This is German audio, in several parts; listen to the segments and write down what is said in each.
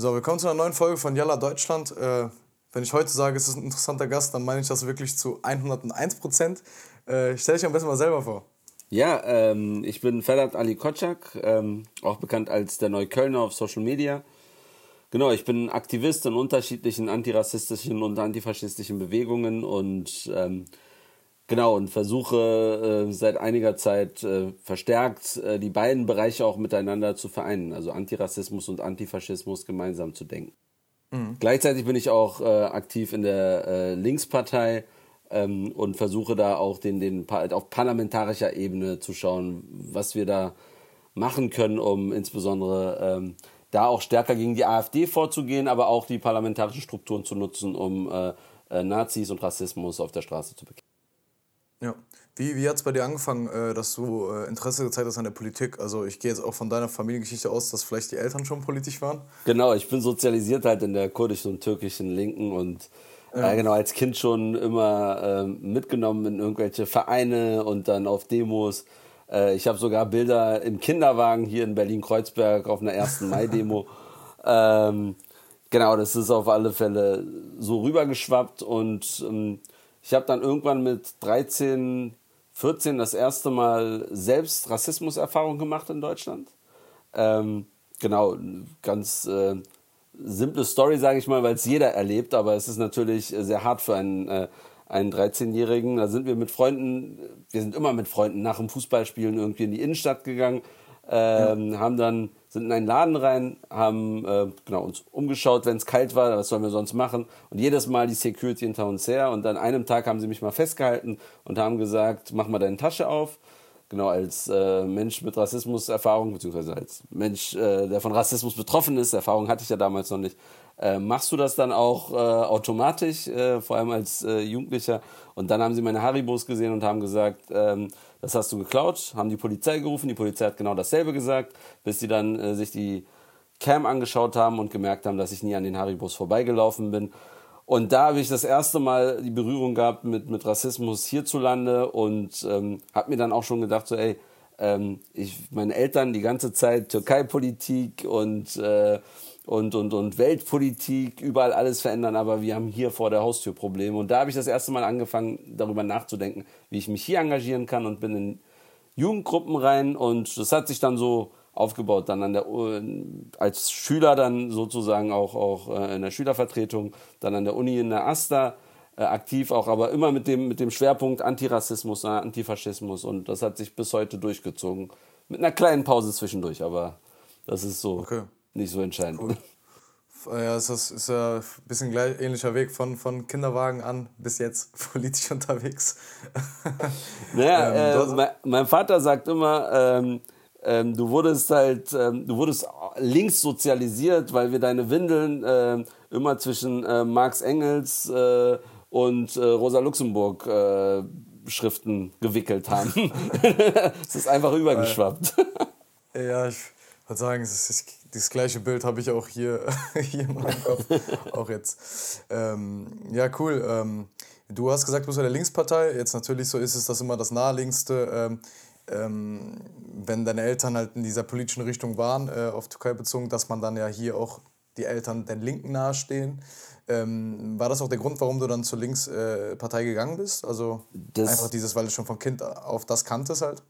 So, willkommen zu einer neuen Folge von Yalla Deutschland. Äh, wenn ich heute sage, es ist ein interessanter Gast, dann meine ich das wirklich zu 101 Prozent. Äh, stell dich am besten mal selber vor. Ja, ähm, ich bin Ferhat Ali Kotschak, ähm, auch bekannt als der Neuköllner auf Social Media. Genau, ich bin Aktivist in unterschiedlichen antirassistischen und antifaschistischen Bewegungen und ähm, Genau, und versuche äh, seit einiger Zeit äh, verstärkt äh, die beiden Bereiche auch miteinander zu vereinen, also Antirassismus und Antifaschismus gemeinsam zu denken. Mhm. Gleichzeitig bin ich auch äh, aktiv in der äh, Linkspartei ähm, und versuche da auch den, den auf parlamentarischer Ebene zu schauen, was wir da machen können, um insbesondere ähm, da auch stärker gegen die AfD vorzugehen, aber auch die parlamentarischen Strukturen zu nutzen, um äh, Nazis und Rassismus auf der Straße zu bekämpfen. Ja. Wie, wie hat es bei dir angefangen, äh, dass du äh, Interesse gezeigt hast an der Politik? Also ich gehe jetzt auch von deiner Familiengeschichte aus, dass vielleicht die Eltern schon politisch waren. Genau, ich bin sozialisiert halt in der kurdischen und türkischen Linken und ja. äh, genau als Kind schon immer äh, mitgenommen in irgendwelche Vereine und dann auf Demos. Äh, ich habe sogar Bilder im Kinderwagen hier in Berlin-Kreuzberg auf einer ersten Mai-Demo. ähm, genau, das ist auf alle Fälle so rübergeschwappt und ähm, ich habe dann irgendwann mit 13, 14 das erste Mal selbst Rassismuserfahrung gemacht in Deutschland. Ähm, genau, ganz äh, simple Story, sage ich mal, weil es jeder erlebt, aber es ist natürlich sehr hart für einen, äh, einen 13-Jährigen. Da sind wir mit Freunden, wir sind immer mit Freunden nach dem Fußballspielen irgendwie in die Innenstadt gegangen, ähm, ja. haben dann sind in einen Laden rein, haben äh, genau, uns umgeschaut, wenn es kalt war, was sollen wir sonst machen? Und jedes Mal die Security hinter uns her. Und an einem Tag haben sie mich mal festgehalten und haben gesagt, mach mal deine Tasche auf. Genau, als äh, Mensch mit Rassismuserfahrung, beziehungsweise als Mensch, äh, der von Rassismus betroffen ist, Erfahrung hatte ich ja damals noch nicht, äh, machst du das dann auch äh, automatisch, äh, vor allem als äh, Jugendlicher. Und dann haben sie meine Haribos gesehen und haben gesagt, ähm, das hast du geklaut, haben die Polizei gerufen, die Polizei hat genau dasselbe gesagt, bis sie dann äh, sich die Cam angeschaut haben und gemerkt haben, dass ich nie an den Haribos vorbeigelaufen bin. Und da habe ich das erste Mal die Berührung gehabt mit, mit Rassismus hierzulande und ähm, habe mir dann auch schon gedacht, so ey, ähm, ich, meine Eltern die ganze Zeit Türkei-Politik und äh, und, und, und Weltpolitik, überall alles verändern, aber wir haben hier vor der Haustür Probleme. Und da habe ich das erste Mal angefangen, darüber nachzudenken, wie ich mich hier engagieren kann und bin in Jugendgruppen rein und das hat sich dann so aufgebaut, dann an der, als Schüler dann sozusagen auch, auch äh, in der Schülervertretung, dann an der Uni in der AStA äh, aktiv auch, aber immer mit dem, mit dem Schwerpunkt Antirassismus, äh, Antifaschismus und das hat sich bis heute durchgezogen. Mit einer kleinen Pause zwischendurch, aber das ist so. Okay nicht so entscheidend. Cool. Ja, es ist, ist ja ein bisschen gleich, ähnlicher Weg von, von Kinderwagen an bis jetzt politisch unterwegs. Naja, ähm, äh, mein, mein, Vater sagt immer, ähm, ähm, du wurdest halt, ähm, du wurdest links sozialisiert, weil wir deine Windeln äh, immer zwischen äh, Marx Engels äh, und äh, Rosa Luxemburg äh, Schriften gewickelt haben. es ist einfach übergeschwappt. ja, ich würde sagen, es ist das gleiche Bild habe ich auch hier, hier in meinem Kopf, auch jetzt. Ähm, ja, cool. Ähm, du hast gesagt, du bist bei der Linkspartei. Jetzt natürlich so ist es das immer das Naheliegendste. Ähm, ähm, wenn deine Eltern halt in dieser politischen Richtung waren, äh, auf Türkei bezogen, dass man dann ja hier auch die Eltern den Linken nahestehen. Ähm, war das auch der Grund, warum du dann zur Linkspartei äh, gegangen bist? Also das einfach dieses, weil du schon von Kind auf das kanntest halt?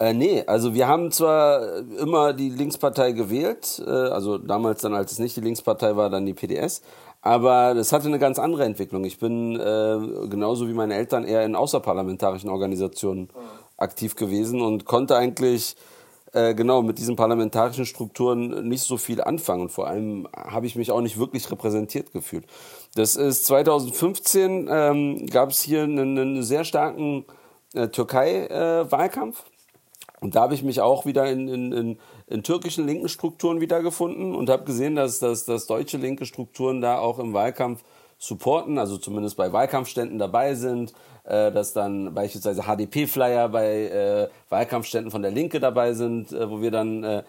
Äh, nee, also wir haben zwar immer die Linkspartei gewählt, äh, also damals dann, als es nicht die Linkspartei war, dann die PDS, aber das hatte eine ganz andere Entwicklung. Ich bin äh, genauso wie meine Eltern eher in außerparlamentarischen Organisationen mhm. aktiv gewesen und konnte eigentlich äh, genau mit diesen parlamentarischen Strukturen nicht so viel anfangen und vor allem habe ich mich auch nicht wirklich repräsentiert gefühlt. Das ist 2015 ähm, gab es hier einen, einen sehr starken äh, Türkei-Wahlkampf. Und da habe ich mich auch wieder in, in, in, in türkischen linken Strukturen wiedergefunden und habe gesehen, dass, dass, dass deutsche linke Strukturen da auch im Wahlkampf supporten, also zumindest bei Wahlkampfständen dabei sind, äh, dass dann beispielsweise HDP-Flyer bei äh, Wahlkampfständen von der Linke dabei sind, äh, wo wir dann, äh,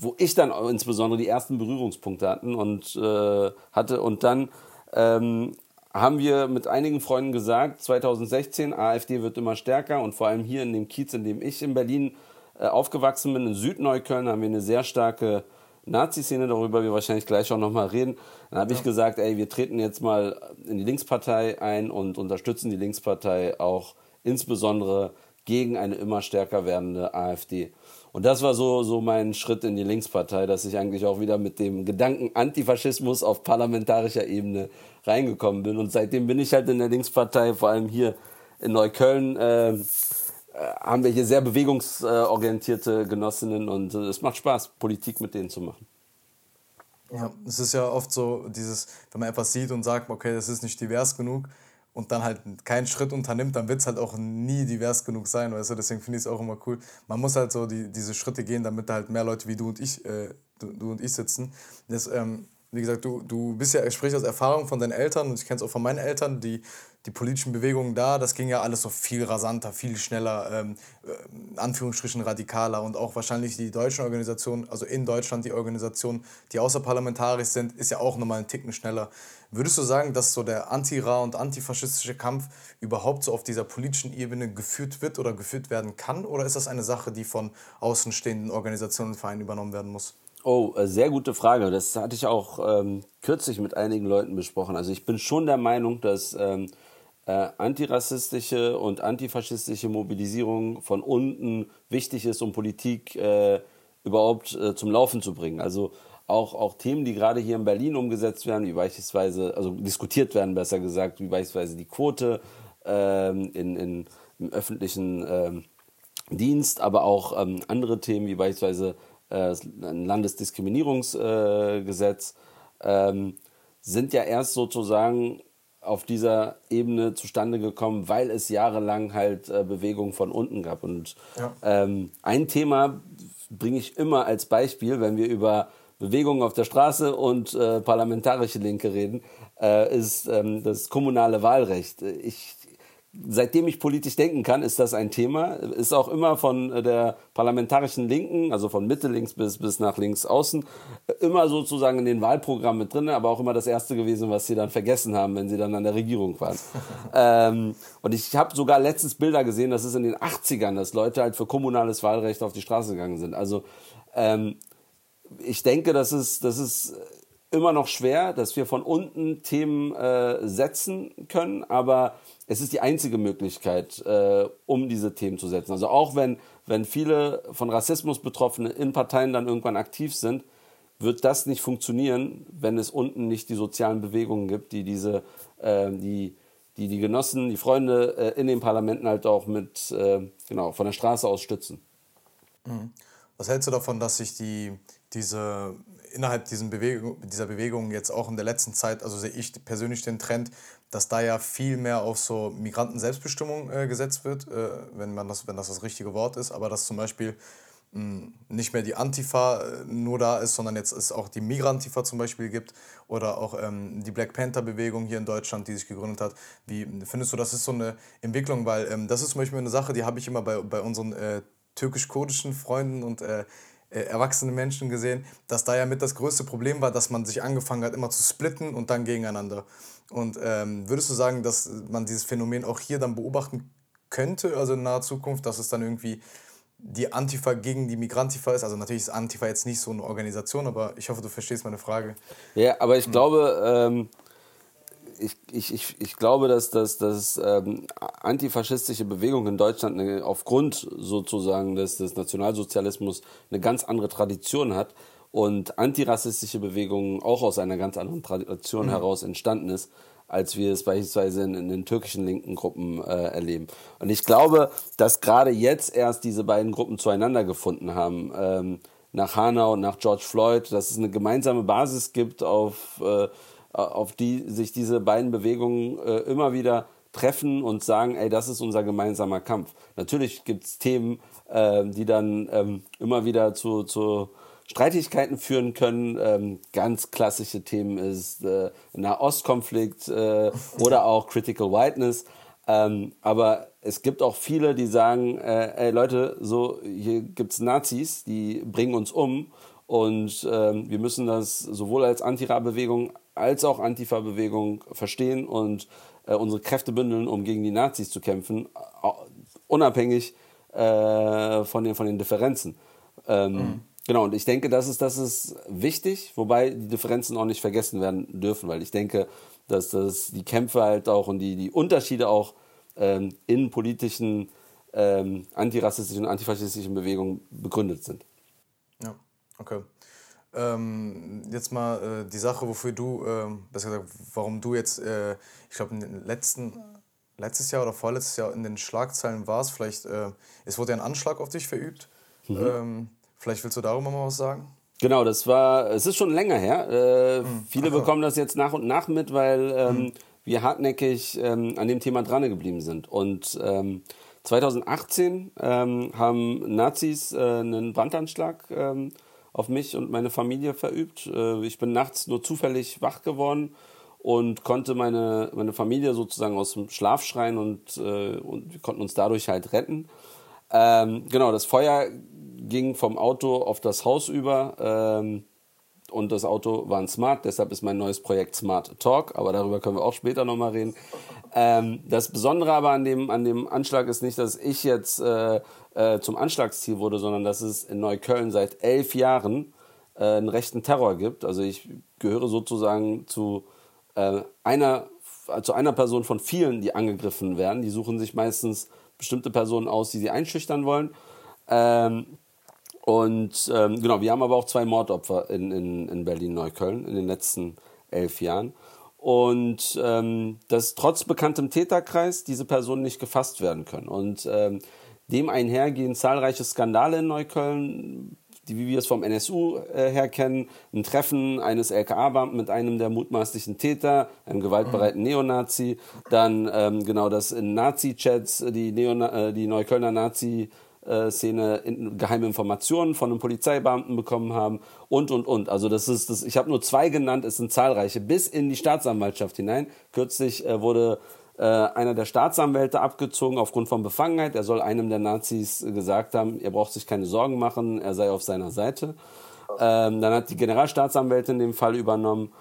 wo ich dann insbesondere die ersten Berührungspunkte hatten und äh, hatte. Und dann ähm, haben wir mit einigen Freunden gesagt, 2016, AfD wird immer stärker und vor allem hier in dem Kiez, in dem ich in Berlin äh, aufgewachsen bin, in Südneukölln, haben wir eine sehr starke Nazi-Szene, darüber wir wahrscheinlich gleich auch nochmal reden. Dann habe ja. ich gesagt, ey, wir treten jetzt mal in die Linkspartei ein und unterstützen die Linkspartei auch insbesondere gegen eine immer stärker werdende AfD. Und das war so, so mein Schritt in die Linkspartei, dass ich eigentlich auch wieder mit dem Gedanken Antifaschismus auf parlamentarischer Ebene reingekommen bin. Und seitdem bin ich halt in der Linkspartei, vor allem hier in Neukölln. Äh, äh haben wir hier sehr bewegungsorientierte Genossinnen und äh, es macht Spaß, Politik mit denen zu machen. Ja, es ist ja oft so, dieses, wenn man etwas sieht und sagt, okay, das ist nicht divers genug, und dann halt keinen Schritt unternimmt, dann wird es halt auch nie divers genug sein, weißt du, deswegen finde ich es auch immer cool. Man muss halt so die, diese Schritte gehen, damit halt mehr Leute wie du und ich, äh, du, du und ich sitzen. Das, ähm, wie gesagt, du, du bist ja, ich spreche aus Erfahrung von deinen Eltern und ich kenne es auch von meinen Eltern, die, die politischen Bewegungen da, das ging ja alles so viel rasanter, viel schneller, ähm, äh, Anführungsstrichen radikaler und auch wahrscheinlich die deutschen Organisationen, also in Deutschland die Organisationen, die außerparlamentarisch sind, ist ja auch nochmal einen Ticken schneller. Würdest du sagen, dass so der Anti-Ra- und antifaschistische Kampf überhaupt so auf dieser politischen Ebene geführt wird oder geführt werden kann? Oder ist das eine Sache, die von außenstehenden Organisationen und Vereinen übernommen werden muss? Oh, äh, sehr gute Frage. Das hatte ich auch ähm, kürzlich mit einigen Leuten besprochen. Also ich bin schon der Meinung, dass ähm, äh, antirassistische und antifaschistische Mobilisierung von unten wichtig ist, um Politik äh, überhaupt äh, zum Laufen zu bringen. Also auch, auch Themen, die gerade hier in Berlin umgesetzt werden, wie beispielsweise, also diskutiert werden, besser gesagt, wie beispielsweise die Quote ähm, in, in, im öffentlichen ähm, Dienst, aber auch ähm, andere Themen, wie beispielsweise äh, ein Landesdiskriminierungsgesetz, äh, sind ja erst sozusagen auf dieser Ebene zustande gekommen, weil es jahrelang halt äh, Bewegung von unten gab. Und ja. ähm, ein Thema bringe ich immer als Beispiel, wenn wir über Bewegungen auf der Straße und äh, parlamentarische Linke reden, äh, ist ähm, das kommunale Wahlrecht. Ich, seitdem ich politisch denken kann, ist das ein Thema. Ist auch immer von der parlamentarischen Linken, also von Mitte links bis, bis nach links außen, immer sozusagen in den Wahlprogrammen mit drin, aber auch immer das erste gewesen, was sie dann vergessen haben, wenn sie dann an der Regierung waren. ähm, und ich habe sogar letztens Bilder gesehen, das ist in den 80ern, dass Leute halt für kommunales Wahlrecht auf die Straße gegangen sind. Also ähm, ich denke, das ist, das ist immer noch schwer, dass wir von unten Themen äh, setzen können, aber es ist die einzige Möglichkeit, äh, um diese Themen zu setzen. Also auch wenn, wenn viele von Rassismus Betroffene in Parteien dann irgendwann aktiv sind, wird das nicht funktionieren, wenn es unten nicht die sozialen Bewegungen gibt, die diese, äh, die, die, die Genossen, die Freunde äh, in den Parlamenten halt auch mit, äh, genau, von der Straße aus stützen. Mhm. Was hältst du davon, dass sich die, diese, innerhalb diesen Bewegung, dieser Bewegung jetzt auch in der letzten Zeit, also sehe ich persönlich den Trend, dass da ja viel mehr auf so Migranten-Selbstbestimmung äh, gesetzt wird, äh, wenn, man das, wenn das das richtige Wort ist, aber dass zum Beispiel mh, hm, nicht mehr die Antifa äh, nur da ist, sondern jetzt es auch die Migrantifa zum Beispiel gibt oder auch ähm, die Black Panther-Bewegung hier in Deutschland, die sich gegründet hat. Wie findest du, das ist so eine Entwicklung, weil ähm, das ist zum Beispiel eine Sache, die habe ich immer bei, bei unseren äh, türkisch-kurdischen Freunden und äh, äh, erwachsene Menschen gesehen, dass da ja mit das größte Problem war, dass man sich angefangen hat, immer zu splitten und dann gegeneinander. Und ähm, würdest du sagen, dass man dieses Phänomen auch hier dann beobachten könnte, also in naher Zukunft, dass es dann irgendwie die Antifa gegen die Migrantifa ist? Also natürlich ist Antifa jetzt nicht so eine Organisation, aber ich hoffe, du verstehst meine Frage. Ja, aber ich glaube, ähm, ich, ich, ich, ich glaube, dass, dass, dass ähm, antifaschistische Bewegung in Deutschland eine, aufgrund sozusagen des, des Nationalsozialismus eine ganz andere Tradition hat und antirassistische Bewegungen auch aus einer ganz anderen Tradition mhm. heraus entstanden ist, als wir es beispielsweise in, in den türkischen linken Gruppen äh, erleben. Und ich glaube, dass gerade jetzt erst diese beiden Gruppen zueinander gefunden haben. Ähm, nach Hanau und nach George Floyd, dass es eine gemeinsame Basis gibt, auf äh, auf die sich diese beiden Bewegungen äh, immer wieder treffen und sagen, ey, das ist unser gemeinsamer Kampf. Natürlich gibt es Themen, äh, die dann ähm, immer wieder zu, zu Streitigkeiten führen können. Ähm, ganz klassische Themen ist äh, Nahostkonflikt äh, oder auch Critical Whiteness. Ähm, aber es gibt auch viele, die sagen, äh, ey Leute, so hier gibt's Nazis, die bringen uns um und ähm, wir müssen das sowohl als Antira-Bewegung als auch Antifa-Bewegung verstehen und äh, unsere Kräfte bündeln, um gegen die Nazis zu kämpfen, unabhängig äh, von, den, von den Differenzen. Ähm, mhm. Genau, und ich denke, das ist, das ist wichtig, wobei die Differenzen auch nicht vergessen werden dürfen, weil ich denke, dass das die Kämpfe halt auch und die, die Unterschiede auch ähm, in politischen ähm, antirassistischen und antifaschistischen Bewegungen begründet sind. Ja, okay. Ähm, jetzt mal äh, die Sache, wofür du, äh, besser gesagt, warum du jetzt, äh, ich glaube, in den letzten, letztes Jahr oder vorletztes Jahr in den Schlagzeilen warst, vielleicht, äh, es wurde ja ein Anschlag auf dich verübt. Mhm. Ähm, vielleicht willst du darüber mal was sagen? Genau, das war, es ist schon länger her. Äh, mhm. Viele Ach, bekommen das jetzt nach und nach mit, weil ähm, mhm. wir hartnäckig ähm, an dem Thema dran geblieben sind. Und ähm, 2018 ähm, haben Nazis äh, einen Brandanschlag ähm, auf mich und meine Familie verübt. Äh, ich bin nachts nur zufällig wach geworden und konnte meine, meine Familie sozusagen aus dem Schlaf schreien und, äh, und wir konnten uns dadurch halt retten. Ähm, genau, das Feuer ging vom Auto auf das Haus über ähm, und das Auto war ein Smart, deshalb ist mein neues Projekt Smart Talk, aber darüber können wir auch später nochmal reden. Ähm, das Besondere aber an dem, an dem Anschlag ist nicht, dass ich jetzt äh, äh, zum Anschlagsziel wurde, sondern dass es in Neukölln seit elf Jahren äh, einen rechten Terror gibt. Also ich gehöre sozusagen zu äh, einer zu einer Person von vielen, die angegriffen werden. Die suchen sich meistens bestimmte Personen aus, die sie einschüchtern wollen. Ähm, und ähm, genau, wir haben aber auch zwei Mordopfer in, in, in Berlin-Neukölln in den letzten elf Jahren. Und ähm, dass trotz bekanntem Täterkreis diese Personen nicht gefasst werden können. Und ähm, dem einhergehen zahlreiche Skandale in Neukölln, die, wie wir es vom NSU äh, her kennen, ein Treffen eines LKA-Beamten mit einem der mutmaßlichen Täter, einem gewaltbereiten Neonazi, dann ähm, genau das in Nazi-Chats, die, Neona äh, die Neuköllner Nazi- Szene in, geheime Informationen von einem Polizeibeamten bekommen haben und und und. Also das ist das. Ich habe nur zwei genannt. Es sind zahlreiche bis in die Staatsanwaltschaft hinein. Kürzlich äh, wurde äh, einer der Staatsanwälte abgezogen aufgrund von Befangenheit. Er soll einem der Nazis gesagt haben, er braucht sich keine Sorgen machen, er sei auf seiner Seite. Ähm, dann hat die Generalstaatsanwältin den Fall übernommen.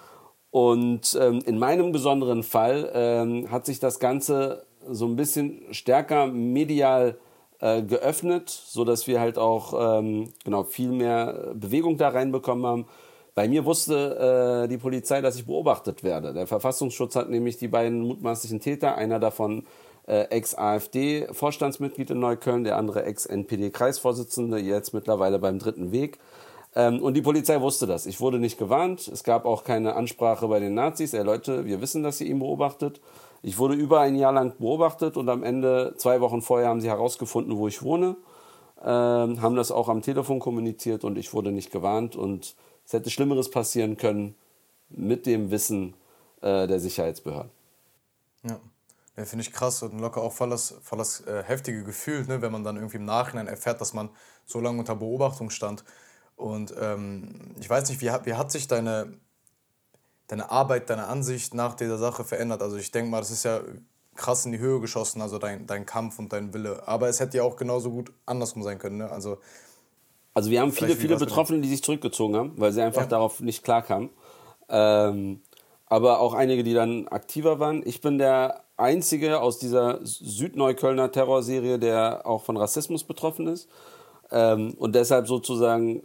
Und ähm, in meinem besonderen Fall ähm, hat sich das Ganze so ein bisschen stärker medial äh, geöffnet, so dass wir halt auch ähm, genau viel mehr Bewegung da reinbekommen haben. Bei mir wusste äh, die Polizei, dass ich beobachtet werde. Der Verfassungsschutz hat nämlich die beiden mutmaßlichen Täter, einer davon äh, Ex-AfD-Vorstandsmitglied in Neukölln, der andere Ex-NPD-Kreisvorsitzende, jetzt mittlerweile beim dritten Weg. Ähm, und die Polizei wusste das. Ich wurde nicht gewarnt. Es gab auch keine Ansprache bei den Nazis. Ey Leute, wir wissen, dass ihr ihn beobachtet. Ich wurde über ein Jahr lang beobachtet und am Ende, zwei Wochen vorher, haben sie herausgefunden, wo ich wohne, ähm, haben das auch am Telefon kommuniziert und ich wurde nicht gewarnt und es hätte Schlimmeres passieren können mit dem Wissen äh, der Sicherheitsbehörden. Ja. Ja, finde ich krass und locker auch voll das, voll das äh, heftige Gefühl, ne, wenn man dann irgendwie im Nachhinein erfährt, dass man so lange unter Beobachtung stand. Und ähm, ich weiß nicht, wie, wie hat sich deine, deine Arbeit, deine Ansicht nach dieser Sache verändert. Also ich denke mal, das ist ja krass in die Höhe geschossen, also dein, dein Kampf und dein Wille. Aber es hätte ja auch genauso gut andersrum sein können. Ne? Also, also wir haben viele, viele Betroffene, die sich zurückgezogen haben, weil sie einfach ja. darauf nicht klarkamen. Ähm, aber auch einige, die dann aktiver waren. Ich bin der Einzige aus dieser Südneuköllner Terrorserie, der auch von Rassismus betroffen ist. Ähm, und deshalb sozusagen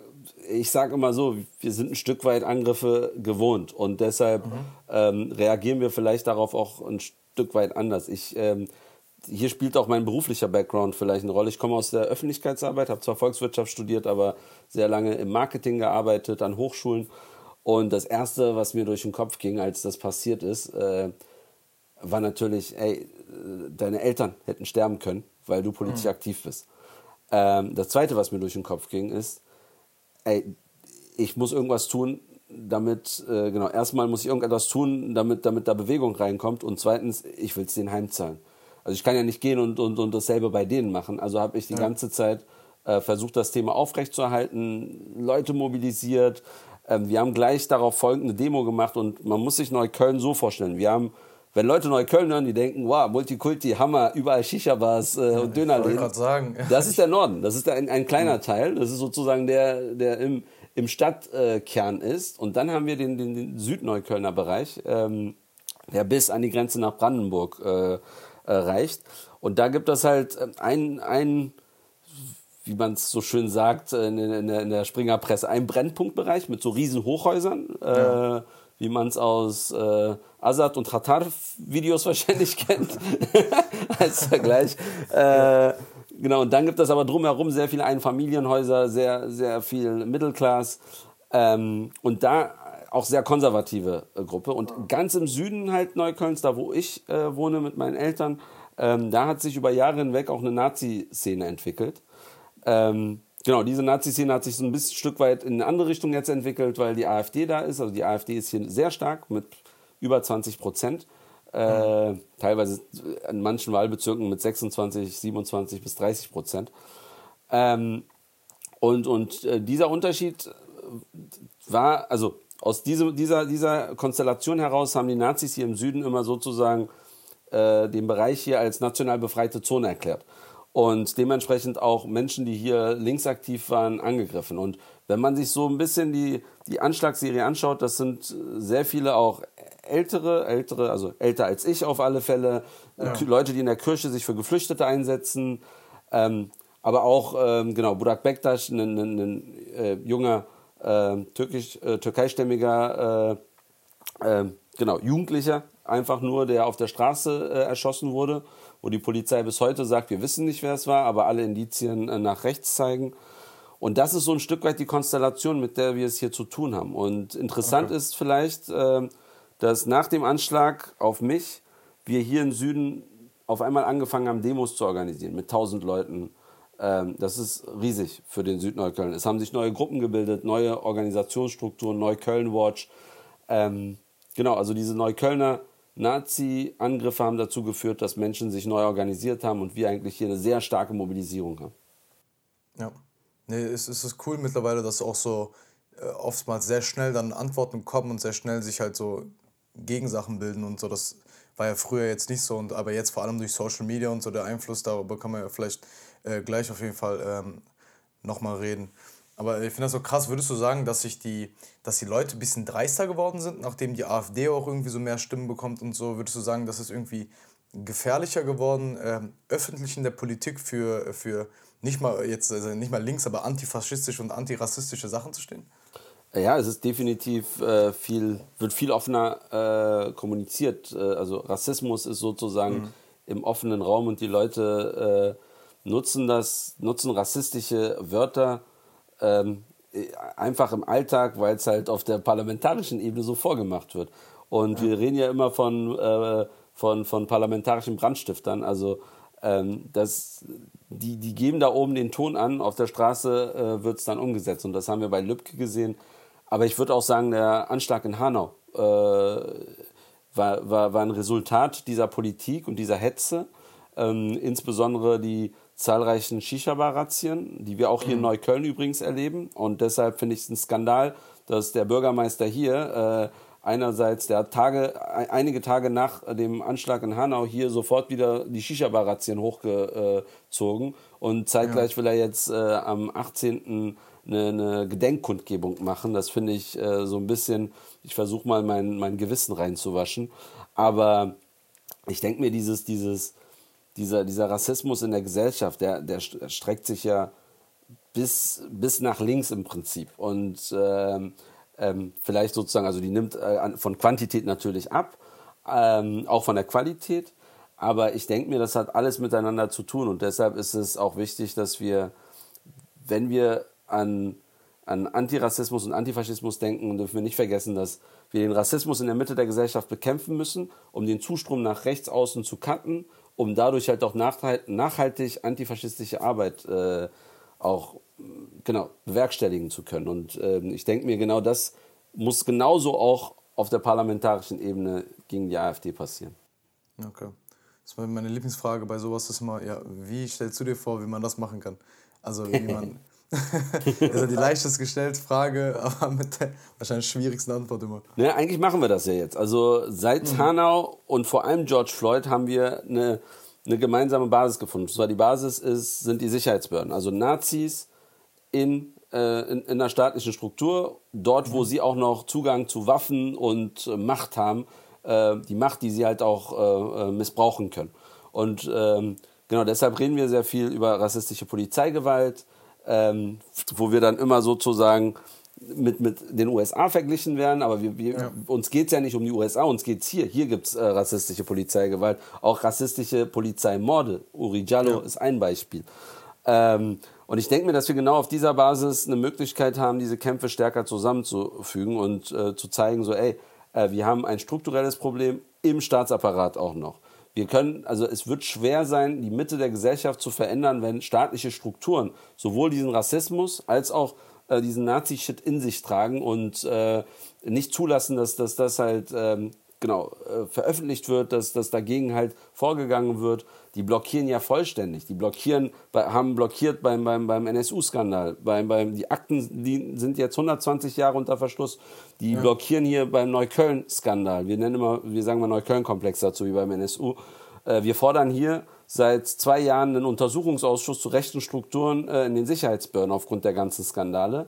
ich sage immer so, wir sind ein Stück weit Angriffe gewohnt und deshalb mhm. ähm, reagieren wir vielleicht darauf auch ein Stück weit anders. Ich, ähm, hier spielt auch mein beruflicher Background vielleicht eine Rolle. Ich komme aus der Öffentlichkeitsarbeit, habe zwar Volkswirtschaft studiert, aber sehr lange im Marketing gearbeitet, an Hochschulen. Und das Erste, was mir durch den Kopf ging, als das passiert ist, äh, war natürlich, ey, deine Eltern hätten sterben können, weil du politisch mhm. aktiv bist. Ähm, das Zweite, was mir durch den Kopf ging, ist, ey, ich muss irgendwas tun, damit, äh, genau, erstmal muss ich irgendetwas tun, damit, damit da Bewegung reinkommt und zweitens, ich will es denen heimzahlen. Also ich kann ja nicht gehen und, und, und dasselbe bei denen machen. Also habe ich die ja. ganze Zeit äh, versucht, das Thema aufrechtzuerhalten, Leute mobilisiert. Ähm, wir haben gleich darauf folgende Demo gemacht und man muss sich Neukölln so vorstellen. Wir haben wenn Leute Neukölln hören, die denken, wow, Multikulti, Hammer, überall Shisha-Bars äh, und Dönerläden. Ich sagen. Das ist der Norden, das ist ein, ein kleiner Teil, das ist sozusagen der, der im, im Stadtkern äh, ist. Und dann haben wir den, den, den Südneuköllner Bereich, ähm, der bis an die Grenze nach Brandenburg äh, äh, reicht. Und da gibt es halt ein, ein wie man es so schön sagt, in, in, in, der Springerpresse, ein Brennpunktbereich mit so riesen Hochhäusern, ja. äh, wie man es aus äh, Azad und Ratar-Videos wahrscheinlich kennt, als Vergleich. Äh, genau, und dann gibt es aber drumherum sehr viele Einfamilienhäuser, sehr, sehr viel Mittelklass ähm, und da auch sehr konservative äh, Gruppe. Und ganz im Süden halt Neuköllns, da wo ich äh, wohne mit meinen Eltern, ähm, da hat sich über Jahre hinweg auch eine Nazi-Szene entwickelt. Ähm, genau, diese Nazi-Szene hat sich so ein bisschen Stück weit in eine andere Richtung jetzt entwickelt, weil die AfD da ist. Also die AfD ist hier sehr stark mit über 20 Prozent. Äh. Teilweise in manchen Wahlbezirken mit 26, 27 bis 30 Prozent. Ähm, und und äh, dieser Unterschied war, also aus diese, dieser, dieser Konstellation heraus haben die Nazis hier im Süden immer sozusagen äh, den Bereich hier als national befreite Zone erklärt. Und dementsprechend auch Menschen, die hier linksaktiv waren, angegriffen. Und wenn man sich so ein bisschen die, die Anschlagsserie anschaut, das sind sehr viele auch ältere, ältere, also älter als ich auf alle Fälle, ja. Leute, die in der Kirche sich für Geflüchtete einsetzen, ähm, aber auch, ähm, genau, Burak Bektaş, ein, ein, ein äh, junger äh, türkisch, äh, türkeistämmiger, äh, äh, genau, Jugendlicher, einfach nur, der auf der Straße äh, erschossen wurde, wo die Polizei bis heute sagt, wir wissen nicht, wer es war, aber alle Indizien äh, nach rechts zeigen. Und das ist so ein Stück weit die Konstellation, mit der wir es hier zu tun haben. Und interessant okay. ist vielleicht, äh, dass nach dem Anschlag auf mich wir hier im Süden auf einmal angefangen haben, Demos zu organisieren mit 1000 Leuten. Ähm, das ist riesig für den Südneukölln. Es haben sich neue Gruppen gebildet, neue Organisationsstrukturen, Neukölln Watch. Ähm, genau, also diese Neuköllner Nazi-Angriffe haben dazu geführt, dass Menschen sich neu organisiert haben und wir eigentlich hier eine sehr starke Mobilisierung haben. Ja. Nee, es, ist cool mittlerweile, dass auch so äh, oftmals sehr schnell dann Antworten kommen und sehr schnell sich halt so Gegensachen bilden und so. Das war ja früher jetzt nicht so, und aber jetzt vor allem durch Social Media und so der Einfluss, darüber kann man ja vielleicht äh, gleich auf jeden Fall ähm, nochmal reden. Aber ich finde das so krass. Würdest du sagen, dass sich die, dass die Leute ein bisschen dreister geworden sind, nachdem die AfD auch irgendwie so mehr Stimmen bekommt und so? Würdest du sagen, dass es irgendwie gefährlicher geworden, ähm, öffentlich in der Politik für, für nicht mal jetzt also nicht mal links, aber antifaschistische und antirassistische Sachen zu stehen? Ja, es ist definitiv äh, viel, wird viel offener äh, kommuniziert. Äh, also Rassismus ist sozusagen mhm. im offenen Raum und die Leute äh, nutzen das, nutzen rassistische Wörter ähm, einfach im Alltag, weil es halt auf der parlamentarischen Ebene so vorgemacht wird. Und ja. wir reden ja immer von, äh, von, von parlamentarischen Brandstiftern. Also ähm, das, die, die geben da oben den Ton an, auf der Straße äh, wird es dann umgesetzt. Und das haben wir bei Lübcke gesehen. Aber ich würde auch sagen, der Anschlag in Hanau äh, war, war, war ein Resultat dieser Politik und dieser Hetze. Ähm, insbesondere die zahlreichen Shisha-Bar-Razzien, die wir auch hier in mhm. Neukölln übrigens erleben. Und deshalb finde ich es ein Skandal, dass der Bürgermeister hier äh, einerseits der Tage, einige Tage nach dem Anschlag in Hanau hier sofort wieder die Shisha-Bar-Razzien hochgezogen und zeitgleich ja. will er jetzt äh, am 18. Eine, eine, Gedenkkundgebung machen. Das finde ich äh, so ein bisschen, ich versuche mal mein, mein Gewissen reinzuwaschen. Aber ich denke mir, dieses, dieses dieser, dieser Rassismus in der Gesellschaft, der, der streckt sich ja bis, bis nach links im Prinzip. Und ähm, ähm, vielleicht sozusagen, also die nimmt äh, von Quantität natürlich ab, ähm, auch von der Qualität. Aber ich denke mir, das hat alles miteinander zu tun. Und deshalb ist es auch wichtig, dass wir, wenn wir an, an Antirassismus und Antifaschismus denken, dürfen wir nicht vergessen, dass wir den Rassismus in der Mitte der Gesellschaft bekämpfen müssen, um den Zustrom nach rechts außen zu cutten um dadurch halt auch nachhaltig antifaschistische Arbeit äh, auch genau bewerkstelligen zu können. Und äh, ich denke mir, genau das muss genauso auch auf der parlamentarischen Ebene gegen die AfD passieren. Okay. Das war meine Lieblingsfrage bei sowas ist immer, ja, wie stellst du dir vor, wie man das machen kann? Also wie man also die leichtest gestellte Frage, aber mit der wahrscheinlich schwierigsten Antwort immer. Ja, eigentlich machen wir das ja jetzt. Also seit mhm. Hanau und vor allem George Floyd haben wir eine, eine gemeinsame Basis gefunden. Und zwar die Basis ist, sind die Sicherheitsbehörden. Also Nazis in, äh, in, in der staatlichen Struktur, dort, wo mhm. sie auch noch Zugang zu Waffen und äh, Macht haben, äh, die Macht, die sie halt auch äh, äh, missbrauchen können. Und ähm, genau deshalb reden wir sehr viel über rassistische Polizeigewalt, ähm, wo wir dann immer sozusagen mit, mit den USA verglichen werden, aber wir, wir, ja. uns geht es ja nicht um die USA, uns geht es hier. Hier gibt es äh, rassistische Polizeigewalt, auch rassistische Polizeimorde. Uri Jallo ja. ist ein Beispiel. Ähm, und ich denke mir, dass wir genau auf dieser Basis eine Möglichkeit haben, diese Kämpfe stärker zusammenzufügen und äh, zu zeigen, so, ey, äh, wir haben ein strukturelles Problem im Staatsapparat auch noch. Wir können, also es wird schwer sein, die Mitte der Gesellschaft zu verändern, wenn staatliche Strukturen sowohl diesen Rassismus als auch äh, diesen Nazi-Shit in sich tragen und äh, nicht zulassen, dass, dass das halt ähm, genau äh, veröffentlicht wird, dass, dass dagegen halt vorgegangen wird. Die blockieren ja vollständig. Die blockieren, bei, haben blockiert beim, beim, beim NSU-Skandal. Beim, beim, die Akten die sind jetzt 120 Jahre unter Verschluss. Die ja. blockieren hier beim Neukölln-Skandal. Wir nennen immer, wir sagen mal Neukölln-Komplex dazu, wie beim NSU. Äh, wir fordern hier seit zwei Jahren einen Untersuchungsausschuss zu rechten Strukturen äh, in den Sicherheitsbehörden aufgrund der ganzen Skandale.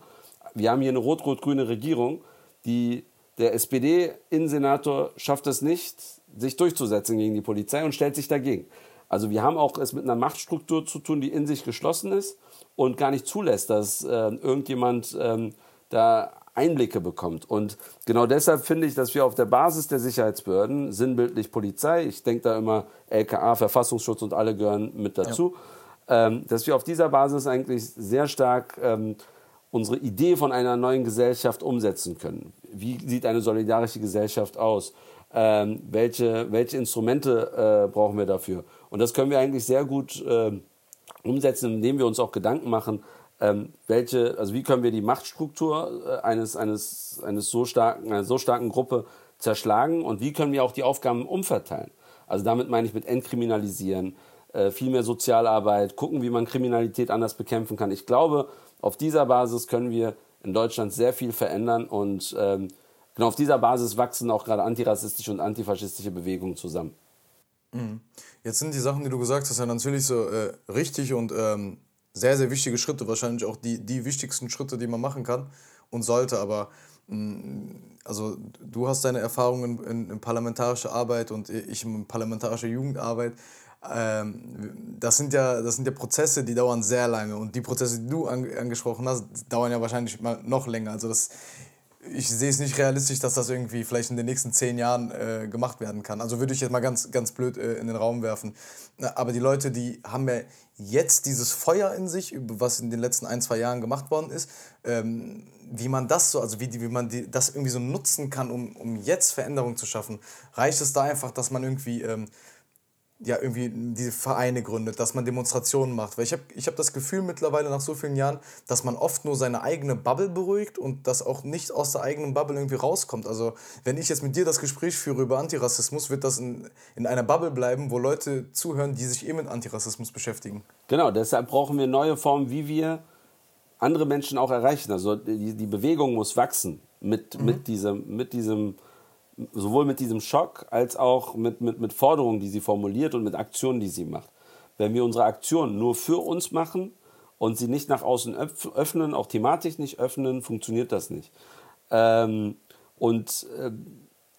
Wir haben hier eine rot-rot-grüne Regierung, die der SPD-Innensenator schafft es nicht, sich durchzusetzen gegen die Polizei und stellt sich dagegen. Also wir haben auch es mit einer Machtstruktur zu tun, die in sich geschlossen ist und gar nicht zulässt, dass äh, irgendjemand ähm, da Einblicke bekommt. Und genau deshalb finde ich, dass wir auf der Basis der Sicherheitsbehörden, sinnbildlich Polizei, ich denke da immer LKA, Verfassungsschutz und alle gehören mit dazu, ja. ähm, dass wir auf dieser Basis eigentlich sehr stark ähm, unsere Idee von einer neuen Gesellschaft umsetzen können. Wie sieht eine solidarische Gesellschaft aus? Ähm, welche, welche Instrumente äh, brauchen wir dafür? Und das können wir eigentlich sehr gut äh, umsetzen, indem wir uns auch Gedanken machen, ähm, welche, also wie können wir die Machtstruktur äh, eines, eines, eines so starken, einer so starken Gruppe zerschlagen und wie können wir auch die Aufgaben umverteilen. Also damit meine ich mit entkriminalisieren, äh, viel mehr Sozialarbeit, gucken, wie man Kriminalität anders bekämpfen kann. Ich glaube, auf dieser Basis können wir in Deutschland sehr viel verändern und ähm, genau auf dieser Basis wachsen auch gerade antirassistische und antifaschistische Bewegungen zusammen. Mhm. Jetzt sind die Sachen, die du gesagt hast, ja natürlich so äh, richtig und ähm, sehr, sehr wichtige Schritte, wahrscheinlich auch die, die wichtigsten Schritte, die man machen kann und sollte. Aber mm, also du hast deine Erfahrungen in, in parlamentarischer Arbeit und ich in parlamentarischer Jugendarbeit. Ähm, das, sind ja, das sind ja Prozesse, die dauern sehr lange. Und die Prozesse, die du angesprochen hast, dauern ja wahrscheinlich mal noch länger. Also das ich sehe es nicht realistisch, dass das irgendwie vielleicht in den nächsten zehn Jahren äh, gemacht werden kann. Also würde ich jetzt mal ganz, ganz blöd äh, in den Raum werfen. Aber die Leute, die haben ja jetzt dieses Feuer in sich, was in den letzten ein, zwei Jahren gemacht worden ist, ähm, wie man das so, also wie, wie man die, das irgendwie so nutzen kann, um, um jetzt Veränderungen zu schaffen. Reicht es da einfach, dass man irgendwie ähm, ja, irgendwie diese Vereine gründet, dass man Demonstrationen macht. Weil ich habe ich hab das Gefühl mittlerweile nach so vielen Jahren, dass man oft nur seine eigene Bubble beruhigt und dass auch nicht aus der eigenen Bubble irgendwie rauskommt. Also wenn ich jetzt mit dir das Gespräch führe über Antirassismus, wird das in, in einer Bubble bleiben, wo Leute zuhören, die sich eh mit Antirassismus beschäftigen. Genau, deshalb brauchen wir neue Formen, wie wir andere Menschen auch erreichen. Also die, die Bewegung muss wachsen mit, mhm. mit diesem, mit diesem sowohl mit diesem Schock als auch mit, mit, mit Forderungen, die sie formuliert und mit Aktionen, die sie macht. Wenn wir unsere Aktionen nur für uns machen und sie nicht nach außen öffnen, auch thematisch nicht öffnen, funktioniert das nicht. Ähm, und äh,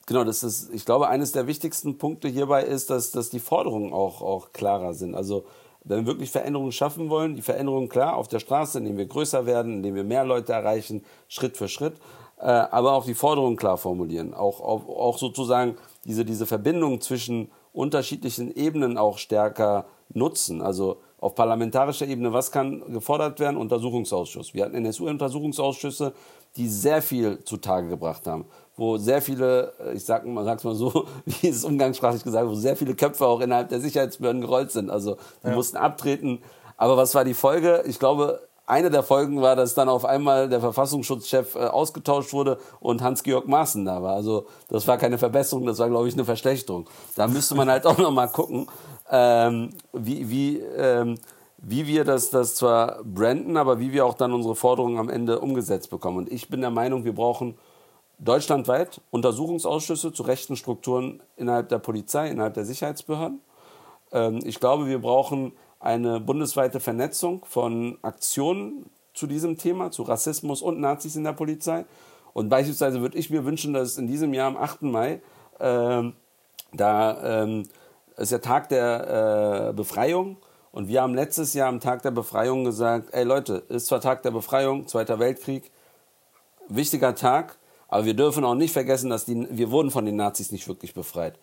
genau, das ist, ich glaube, eines der wichtigsten Punkte hierbei ist, dass, dass die Forderungen auch, auch klarer sind. Also wenn wir wirklich Veränderungen schaffen wollen, die Veränderungen klar auf der Straße, indem wir größer werden, indem wir mehr Leute erreichen, Schritt für Schritt äh, aber auch die Forderungen klar formulieren. Auch, auch, auch sozusagen diese, diese Verbindung zwischen unterschiedlichen Ebenen auch stärker nutzen. Also auf parlamentarischer Ebene, was kann gefordert werden? Untersuchungsausschuss. Wir hatten NSU-Untersuchungsausschüsse, die sehr viel zutage gebracht haben, wo sehr viele, äh, ich sag mal, sag's mal so, wie es umgangssprachlich gesagt, wo sehr viele Köpfe auch innerhalb der Sicherheitsbehörden gerollt sind. Also die ja. mussten abtreten. Aber was war die Folge? Ich glaube, eine der Folgen war, dass dann auf einmal der Verfassungsschutzchef äh, ausgetauscht wurde und Hans-Georg Maaßen da war. Also das war keine Verbesserung, das war, glaube ich, eine Verschlechterung. Da müsste man halt auch noch mal gucken, ähm, wie, wie, ähm, wie wir das, das zwar branden, aber wie wir auch dann unsere Forderungen am Ende umgesetzt bekommen. Und ich bin der Meinung, wir brauchen deutschlandweit Untersuchungsausschüsse zu rechten Strukturen innerhalb der Polizei, innerhalb der Sicherheitsbehörden. Ähm, ich glaube, wir brauchen eine bundesweite Vernetzung von Aktionen zu diesem Thema, zu Rassismus und Nazis in der Polizei. Und beispielsweise würde ich mir wünschen, dass in diesem Jahr am 8. Mai, äh, da äh, ist der Tag der äh, Befreiung Und wir haben letztes Jahr am Tag der Befreiung gesagt, ey Leute, ist zwar Tag der Befreiung, Zweiter Weltkrieg, wichtiger Tag, aber wir dürfen auch nicht vergessen, dass die, wir wurden von den Nazis nicht wirklich befreit.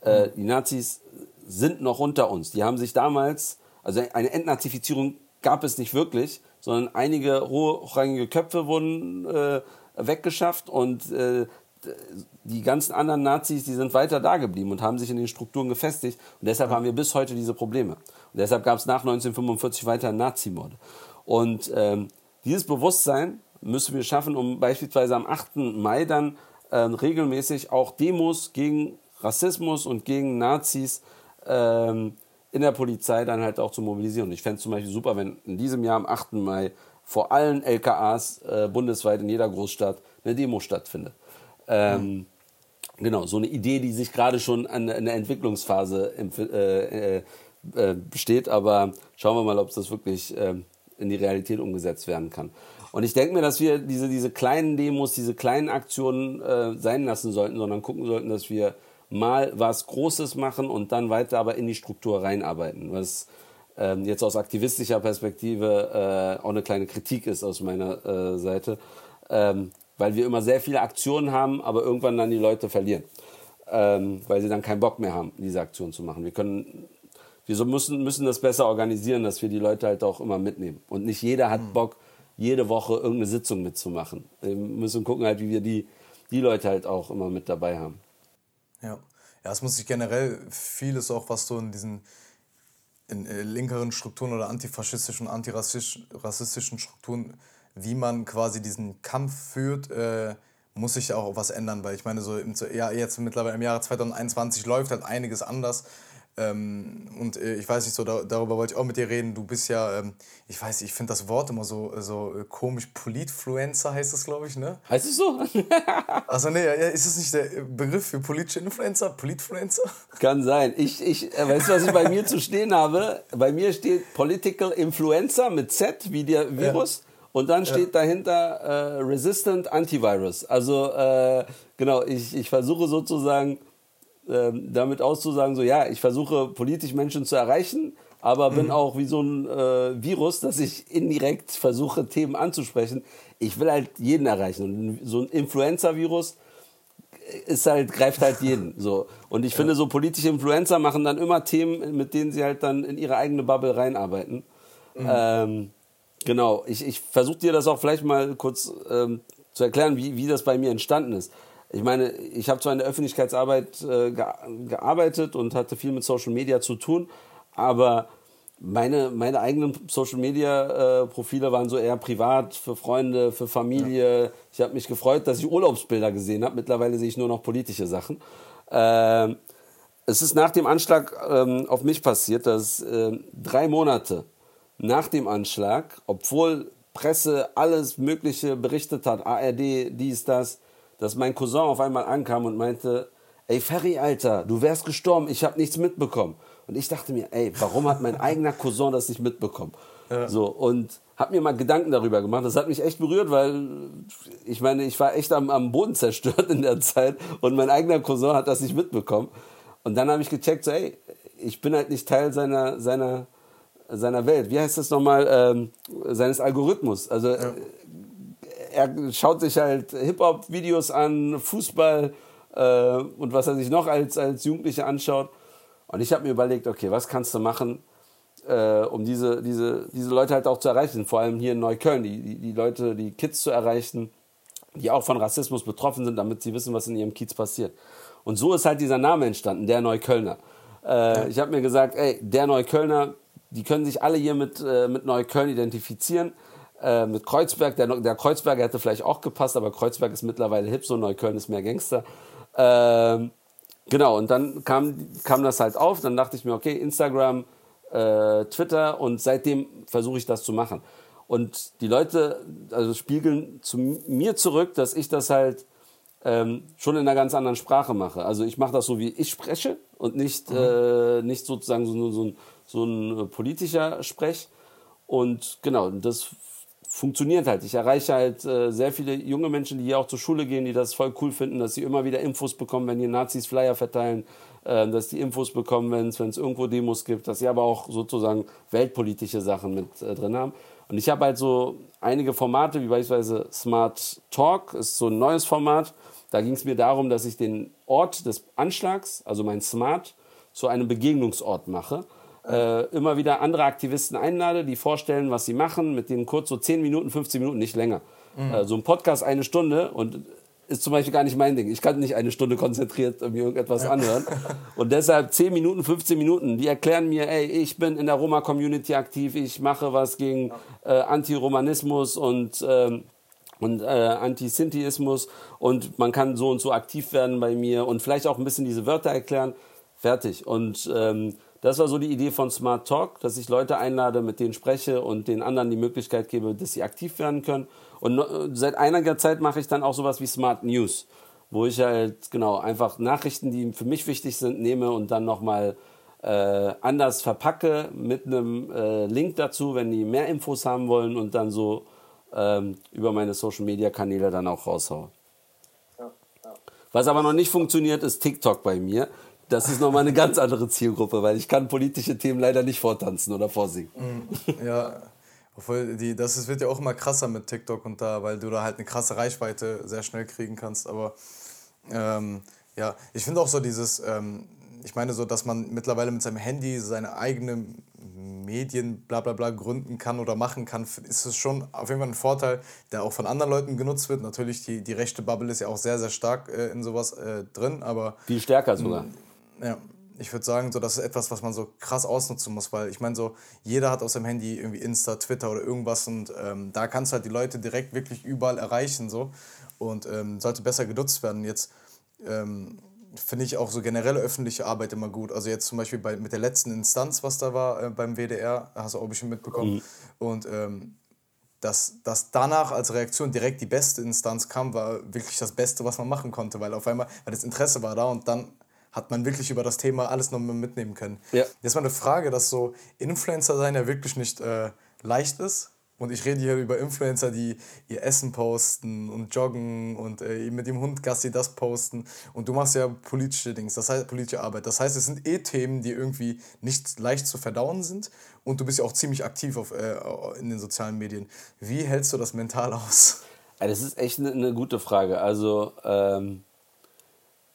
Äh, die Nazis sind noch unter uns. Die haben sich damals, also eine Entnazifizierung gab es nicht wirklich, sondern einige hochrangige Köpfe wurden äh, weggeschafft und äh, die ganzen anderen Nazis, die sind weiter da geblieben und haben sich in den Strukturen gefestigt. Und deshalb haben wir bis heute diese Probleme. Und deshalb gab es nach 1945 weiter Nazimorde. Und ähm, dieses Bewusstsein müssen wir schaffen, um beispielsweise am 8. Mai dann äh, regelmäßig auch Demos gegen Rassismus und gegen Nazis ähm, in der Polizei dann halt auch zu mobilisieren. Ich fände es zum Beispiel super, wenn in diesem Jahr am 8. Mai vor allen LKAs äh, bundesweit in jeder Großstadt eine Demo stattfindet. Ähm, mhm. Genau, so eine Idee, die sich gerade schon an, in der Entwicklungsphase äh, äh, äh, besteht, aber schauen wir mal, ob das wirklich ähm, in die Realität umgesetzt werden kann. Und ich denke mir, dass wir diese, diese kleinen Demos, diese kleinen Aktionen äh, sein lassen sollten, sondern gucken sollten, dass wir mal was Großes machen und dann weiter aber in die Struktur reinarbeiten. Was ähm, jetzt aus aktivistischer Perspektive äh, auch eine kleine Kritik ist aus meiner äh, Seite, ähm, weil wir immer sehr viele Aktionen haben, aber irgendwann dann die Leute verlieren, ähm, weil sie dann keinen Bock mehr haben, diese Aktion zu machen. Wir können wir so müssen, müssen das besser organisieren, dass wir die Leute halt auch immer mitnehmen. Und nicht jeder hat hm. Bock, jede Woche irgendeine Sitzung mitzumachen. Wir müssen gucken halt, wie wir die, die Leute halt auch immer mit dabei haben. Ja. Ja, es muss sich generell vieles auch, was so in diesen in äh, linkeren Strukturen oder antifaschistischen, antirassistischen Strukturen, wie man quasi diesen Kampf führt, äh, muss sich auch was ändern, weil ich meine, so im, ja, jetzt mittlerweile im Jahre 2021 läuft halt einiges anders. Ähm, und äh, ich weiß nicht, so da, darüber wollte ich auch mit dir reden. Du bist ja, ähm, ich weiß, ich finde das Wort immer so, so äh, komisch. Politfluencer heißt das, glaube ich, ne? Heißt es so? also, nee, ist es nicht der Begriff für politische Influencer? Politfluencer? Kann sein. Ich, ich, äh, weißt du, was ich bei mir zu stehen habe? Bei mir steht Political Influencer mit Z wie der Virus. Ja. Und dann steht ja. dahinter äh, Resistant Antivirus. Also, äh, genau, ich, ich versuche sozusagen ähm, damit auszusagen, so ja, ich versuche politisch Menschen zu erreichen, aber bin mhm. auch wie so ein äh, Virus, dass ich indirekt versuche, Themen anzusprechen. Ich will halt jeden erreichen. Und so ein Influencer-Virus ist halt, greift halt jeden. So. Und ich ja. finde, so politische Influencer machen dann immer Themen, mit denen sie halt dann in ihre eigene Bubble reinarbeiten. Mhm. Ähm, genau, ich, ich versuche dir das auch vielleicht mal kurz ähm, zu erklären, wie, wie das bei mir entstanden ist ich meine, ich habe zwar in der Öffentlichkeitsarbeit äh, gearbeitet und hatte viel mit Social Media zu tun, aber meine, meine eigenen Social Media äh, Profile waren so eher privat, für Freunde, für Familie. Ja. Ich habe mich gefreut, dass ich Urlaubsbilder gesehen habe. Mittlerweile sehe ich nur noch politische Sachen. Äh, es ist nach dem Anschlag ähm, auf mich passiert, dass äh, drei Monate nach dem Anschlag, obwohl Presse alles Mögliche berichtet hat, ARD, dies, das, dass mein Cousin auf einmal ankam und meinte, ey Ferry, Alter, du wärst gestorben, ich habe nichts mitbekommen. Und ich dachte mir, ey, warum hat mein eigener Cousin das nicht mitbekommen? Ja. So, und habe mir mal Gedanken darüber gemacht. Das hat mich echt berührt, weil ich meine, ich war echt am, am Boden zerstört in der Zeit und mein eigener Cousin hat das nicht mitbekommen. Und dann habe ich gecheckt, so, ey, ich bin halt nicht Teil seiner, seiner, seiner Welt. Wie heißt das nochmal? Ähm, seines Algorithmus. Also ja er schaut sich halt Hip-Hop-Videos an, Fußball äh, und was er sich noch als, als Jugendlicher anschaut. Und ich habe mir überlegt, okay, was kannst du machen, äh, um diese, diese, diese Leute halt auch zu erreichen, vor allem hier in Neukölln, die, die, die Leute, die Kids zu erreichen, die auch von Rassismus betroffen sind, damit sie wissen, was in ihrem Kiez passiert. Und so ist halt dieser Name entstanden, der Neuköllner. Äh, ich habe mir gesagt, ey, der Neuköllner, die können sich alle hier mit, äh, mit Neukölln identifizieren. Äh, mit Kreuzberg, der, der Kreuzberger hätte vielleicht auch gepasst, aber Kreuzberg ist mittlerweile hip, so Neukölln ist mehr Gangster. Ähm, genau, und dann kam, kam das halt auf, dann dachte ich mir, okay, Instagram, äh, Twitter und seitdem versuche ich das zu machen. Und die Leute also spiegeln zu mir zurück, dass ich das halt ähm, schon in einer ganz anderen Sprache mache. Also ich mache das so, wie ich spreche und nicht, mhm. äh, nicht sozusagen so, so, ein, so ein politischer Sprech. Und genau, das funktioniert halt. Ich erreiche halt äh, sehr viele junge Menschen, die hier auch zur Schule gehen, die das voll cool finden, dass sie immer wieder Infos bekommen, wenn die Nazis Flyer verteilen, äh, dass die Infos bekommen, wenn es irgendwo Demos gibt, dass sie aber auch sozusagen weltpolitische Sachen mit äh, drin haben. Und ich habe halt so einige Formate, wie beispielsweise Smart Talk, ist so ein neues Format. Da ging es mir darum, dass ich den Ort des Anschlags, also mein Smart, zu einem Begegnungsort mache äh, immer wieder andere Aktivisten einlade, die vorstellen, was sie machen, mit denen kurz so 10 Minuten, 15 Minuten, nicht länger. Mhm. Äh, so ein Podcast eine Stunde und ist zum Beispiel gar nicht mein Ding. Ich kann nicht eine Stunde konzentriert mir irgendetwas ja. anhören. Und deshalb 10 Minuten, 15 Minuten, die erklären mir, ey, ich bin in der Roma-Community aktiv, ich mache was gegen äh, Antiromanismus und, ähm, und äh, Antisintiismus und man kann so und so aktiv werden bei mir und vielleicht auch ein bisschen diese Wörter erklären. Fertig. Und ähm, das war so die Idee von Smart Talk, dass ich Leute einlade, mit denen spreche und den anderen die Möglichkeit gebe, dass sie aktiv werden können. Und seit einiger Zeit mache ich dann auch sowas wie Smart News, wo ich halt genau einfach Nachrichten, die für mich wichtig sind, nehme und dann nochmal äh, anders verpacke mit einem äh, Link dazu, wenn die mehr Infos haben wollen und dann so ähm, über meine Social Media Kanäle dann auch raushaue. Was aber noch nicht funktioniert, ist TikTok bei mir das ist nochmal eine ganz andere Zielgruppe, weil ich kann politische Themen leider nicht vortanzen oder vorsingen. Mm, ja, obwohl die, das ist, wird ja auch immer krasser mit TikTok und da, weil du da halt eine krasse Reichweite sehr schnell kriegen kannst. Aber ähm, ja, ich finde auch so dieses, ähm, ich meine so, dass man mittlerweile mit seinem Handy seine eigenen Medien bla bla bla gründen kann oder machen kann, ist es schon auf jeden Fall ein Vorteil, der auch von anderen Leuten genutzt wird. Natürlich, die, die rechte Bubble ist ja auch sehr, sehr stark äh, in sowas äh, drin, aber... Viel stärker sogar. Ja, ich würde sagen, so, das ist etwas, was man so krass ausnutzen muss, weil ich meine, so, jeder hat auf seinem Handy irgendwie Insta, Twitter oder irgendwas und ähm, da kannst du halt die Leute direkt wirklich überall erreichen so und ähm, sollte besser genutzt werden. Jetzt ähm, finde ich auch so generelle öffentliche Arbeit immer gut. Also jetzt zum Beispiel bei, mit der letzten Instanz, was da war äh, beim WDR, hast du auch bestimmt mitbekommen. Mhm. Und ähm, dass, dass danach als Reaktion direkt die beste Instanz kam, war wirklich das Beste, was man machen konnte, weil auf einmal, weil das Interesse war da und dann hat man wirklich über das Thema alles noch mitnehmen können. Ja. Jetzt mal eine Frage, dass so Influencer sein ja wirklich nicht äh, leicht ist. Und ich rede hier über Influencer, die ihr Essen posten und joggen und äh, mit dem Hund Gassi das posten. Und du machst ja politische Dings, das heißt politische Arbeit. Das heißt, es sind eh Themen, die irgendwie nicht leicht zu verdauen sind. Und du bist ja auch ziemlich aktiv auf, äh, in den sozialen Medien. Wie hältst du das mental aus? Das ist echt eine, eine gute Frage. Also ähm,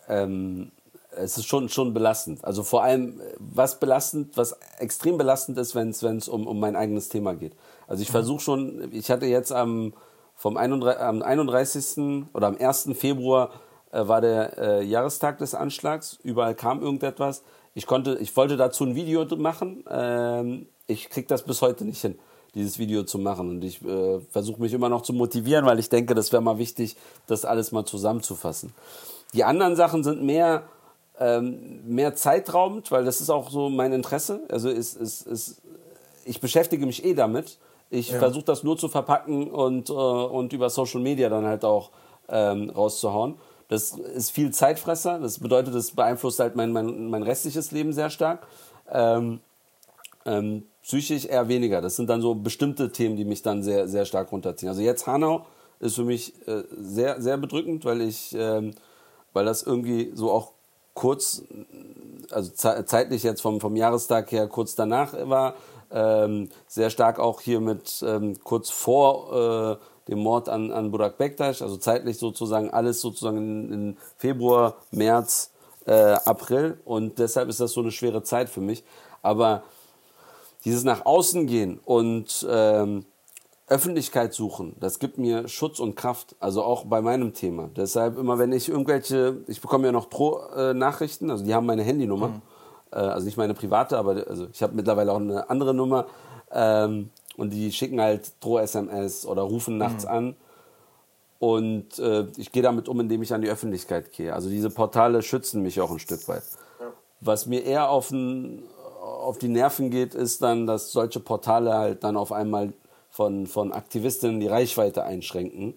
ähm, es ist schon, schon belastend. Also vor allem, was belastend, was extrem belastend ist, wenn es um, um mein eigenes Thema geht. Also ich mhm. versuche schon, ich hatte jetzt am, vom 31, am 31. oder am 1. Februar äh, war der äh, Jahrestag des Anschlags. Überall kam irgendetwas. Ich konnte, ich wollte dazu ein Video machen. Ähm, ich kriege das bis heute nicht hin, dieses Video zu machen. Und ich äh, versuche mich immer noch zu motivieren, weil ich denke, das wäre mal wichtig, das alles mal zusammenzufassen. Die anderen Sachen sind mehr ähm, mehr zeitraubend, weil das ist auch so mein Interesse. Also ist, ist, ist, ich beschäftige mich eh damit. Ich ja. versuche das nur zu verpacken und, äh, und über Social Media dann halt auch ähm, rauszuhauen. Das ist viel Zeitfresser. Das bedeutet, das beeinflusst halt mein, mein, mein restliches Leben sehr stark. Ähm, ähm, psychisch eher weniger. Das sind dann so bestimmte Themen, die mich dann sehr, sehr stark runterziehen. Also jetzt Hanau ist für mich äh, sehr, sehr bedrückend, weil ich, ähm, weil das irgendwie so auch kurz, also zeitlich jetzt vom, vom Jahrestag her kurz danach war, ähm, sehr stark auch hier mit ähm, kurz vor äh, dem Mord an, an Burak Bektaş, also zeitlich sozusagen alles sozusagen in, in Februar, März, äh, April und deshalb ist das so eine schwere Zeit für mich. Aber dieses nach außen gehen und ähm, Öffentlichkeit suchen, das gibt mir Schutz und Kraft, also auch bei meinem Thema. Deshalb immer, wenn ich irgendwelche, ich bekomme ja noch Pro-Nachrichten, also die haben meine Handynummer, mhm. äh, also nicht meine private, aber also ich habe mittlerweile auch eine andere Nummer ähm, und die schicken halt Droh-SMS oder rufen nachts mhm. an und äh, ich gehe damit um, indem ich an die Öffentlichkeit gehe. Also diese Portale schützen mich auch ein Stück weit. Was mir eher auf, ein, auf die Nerven geht, ist dann, dass solche Portale halt dann auf einmal von, von Aktivistinnen die Reichweite einschränken.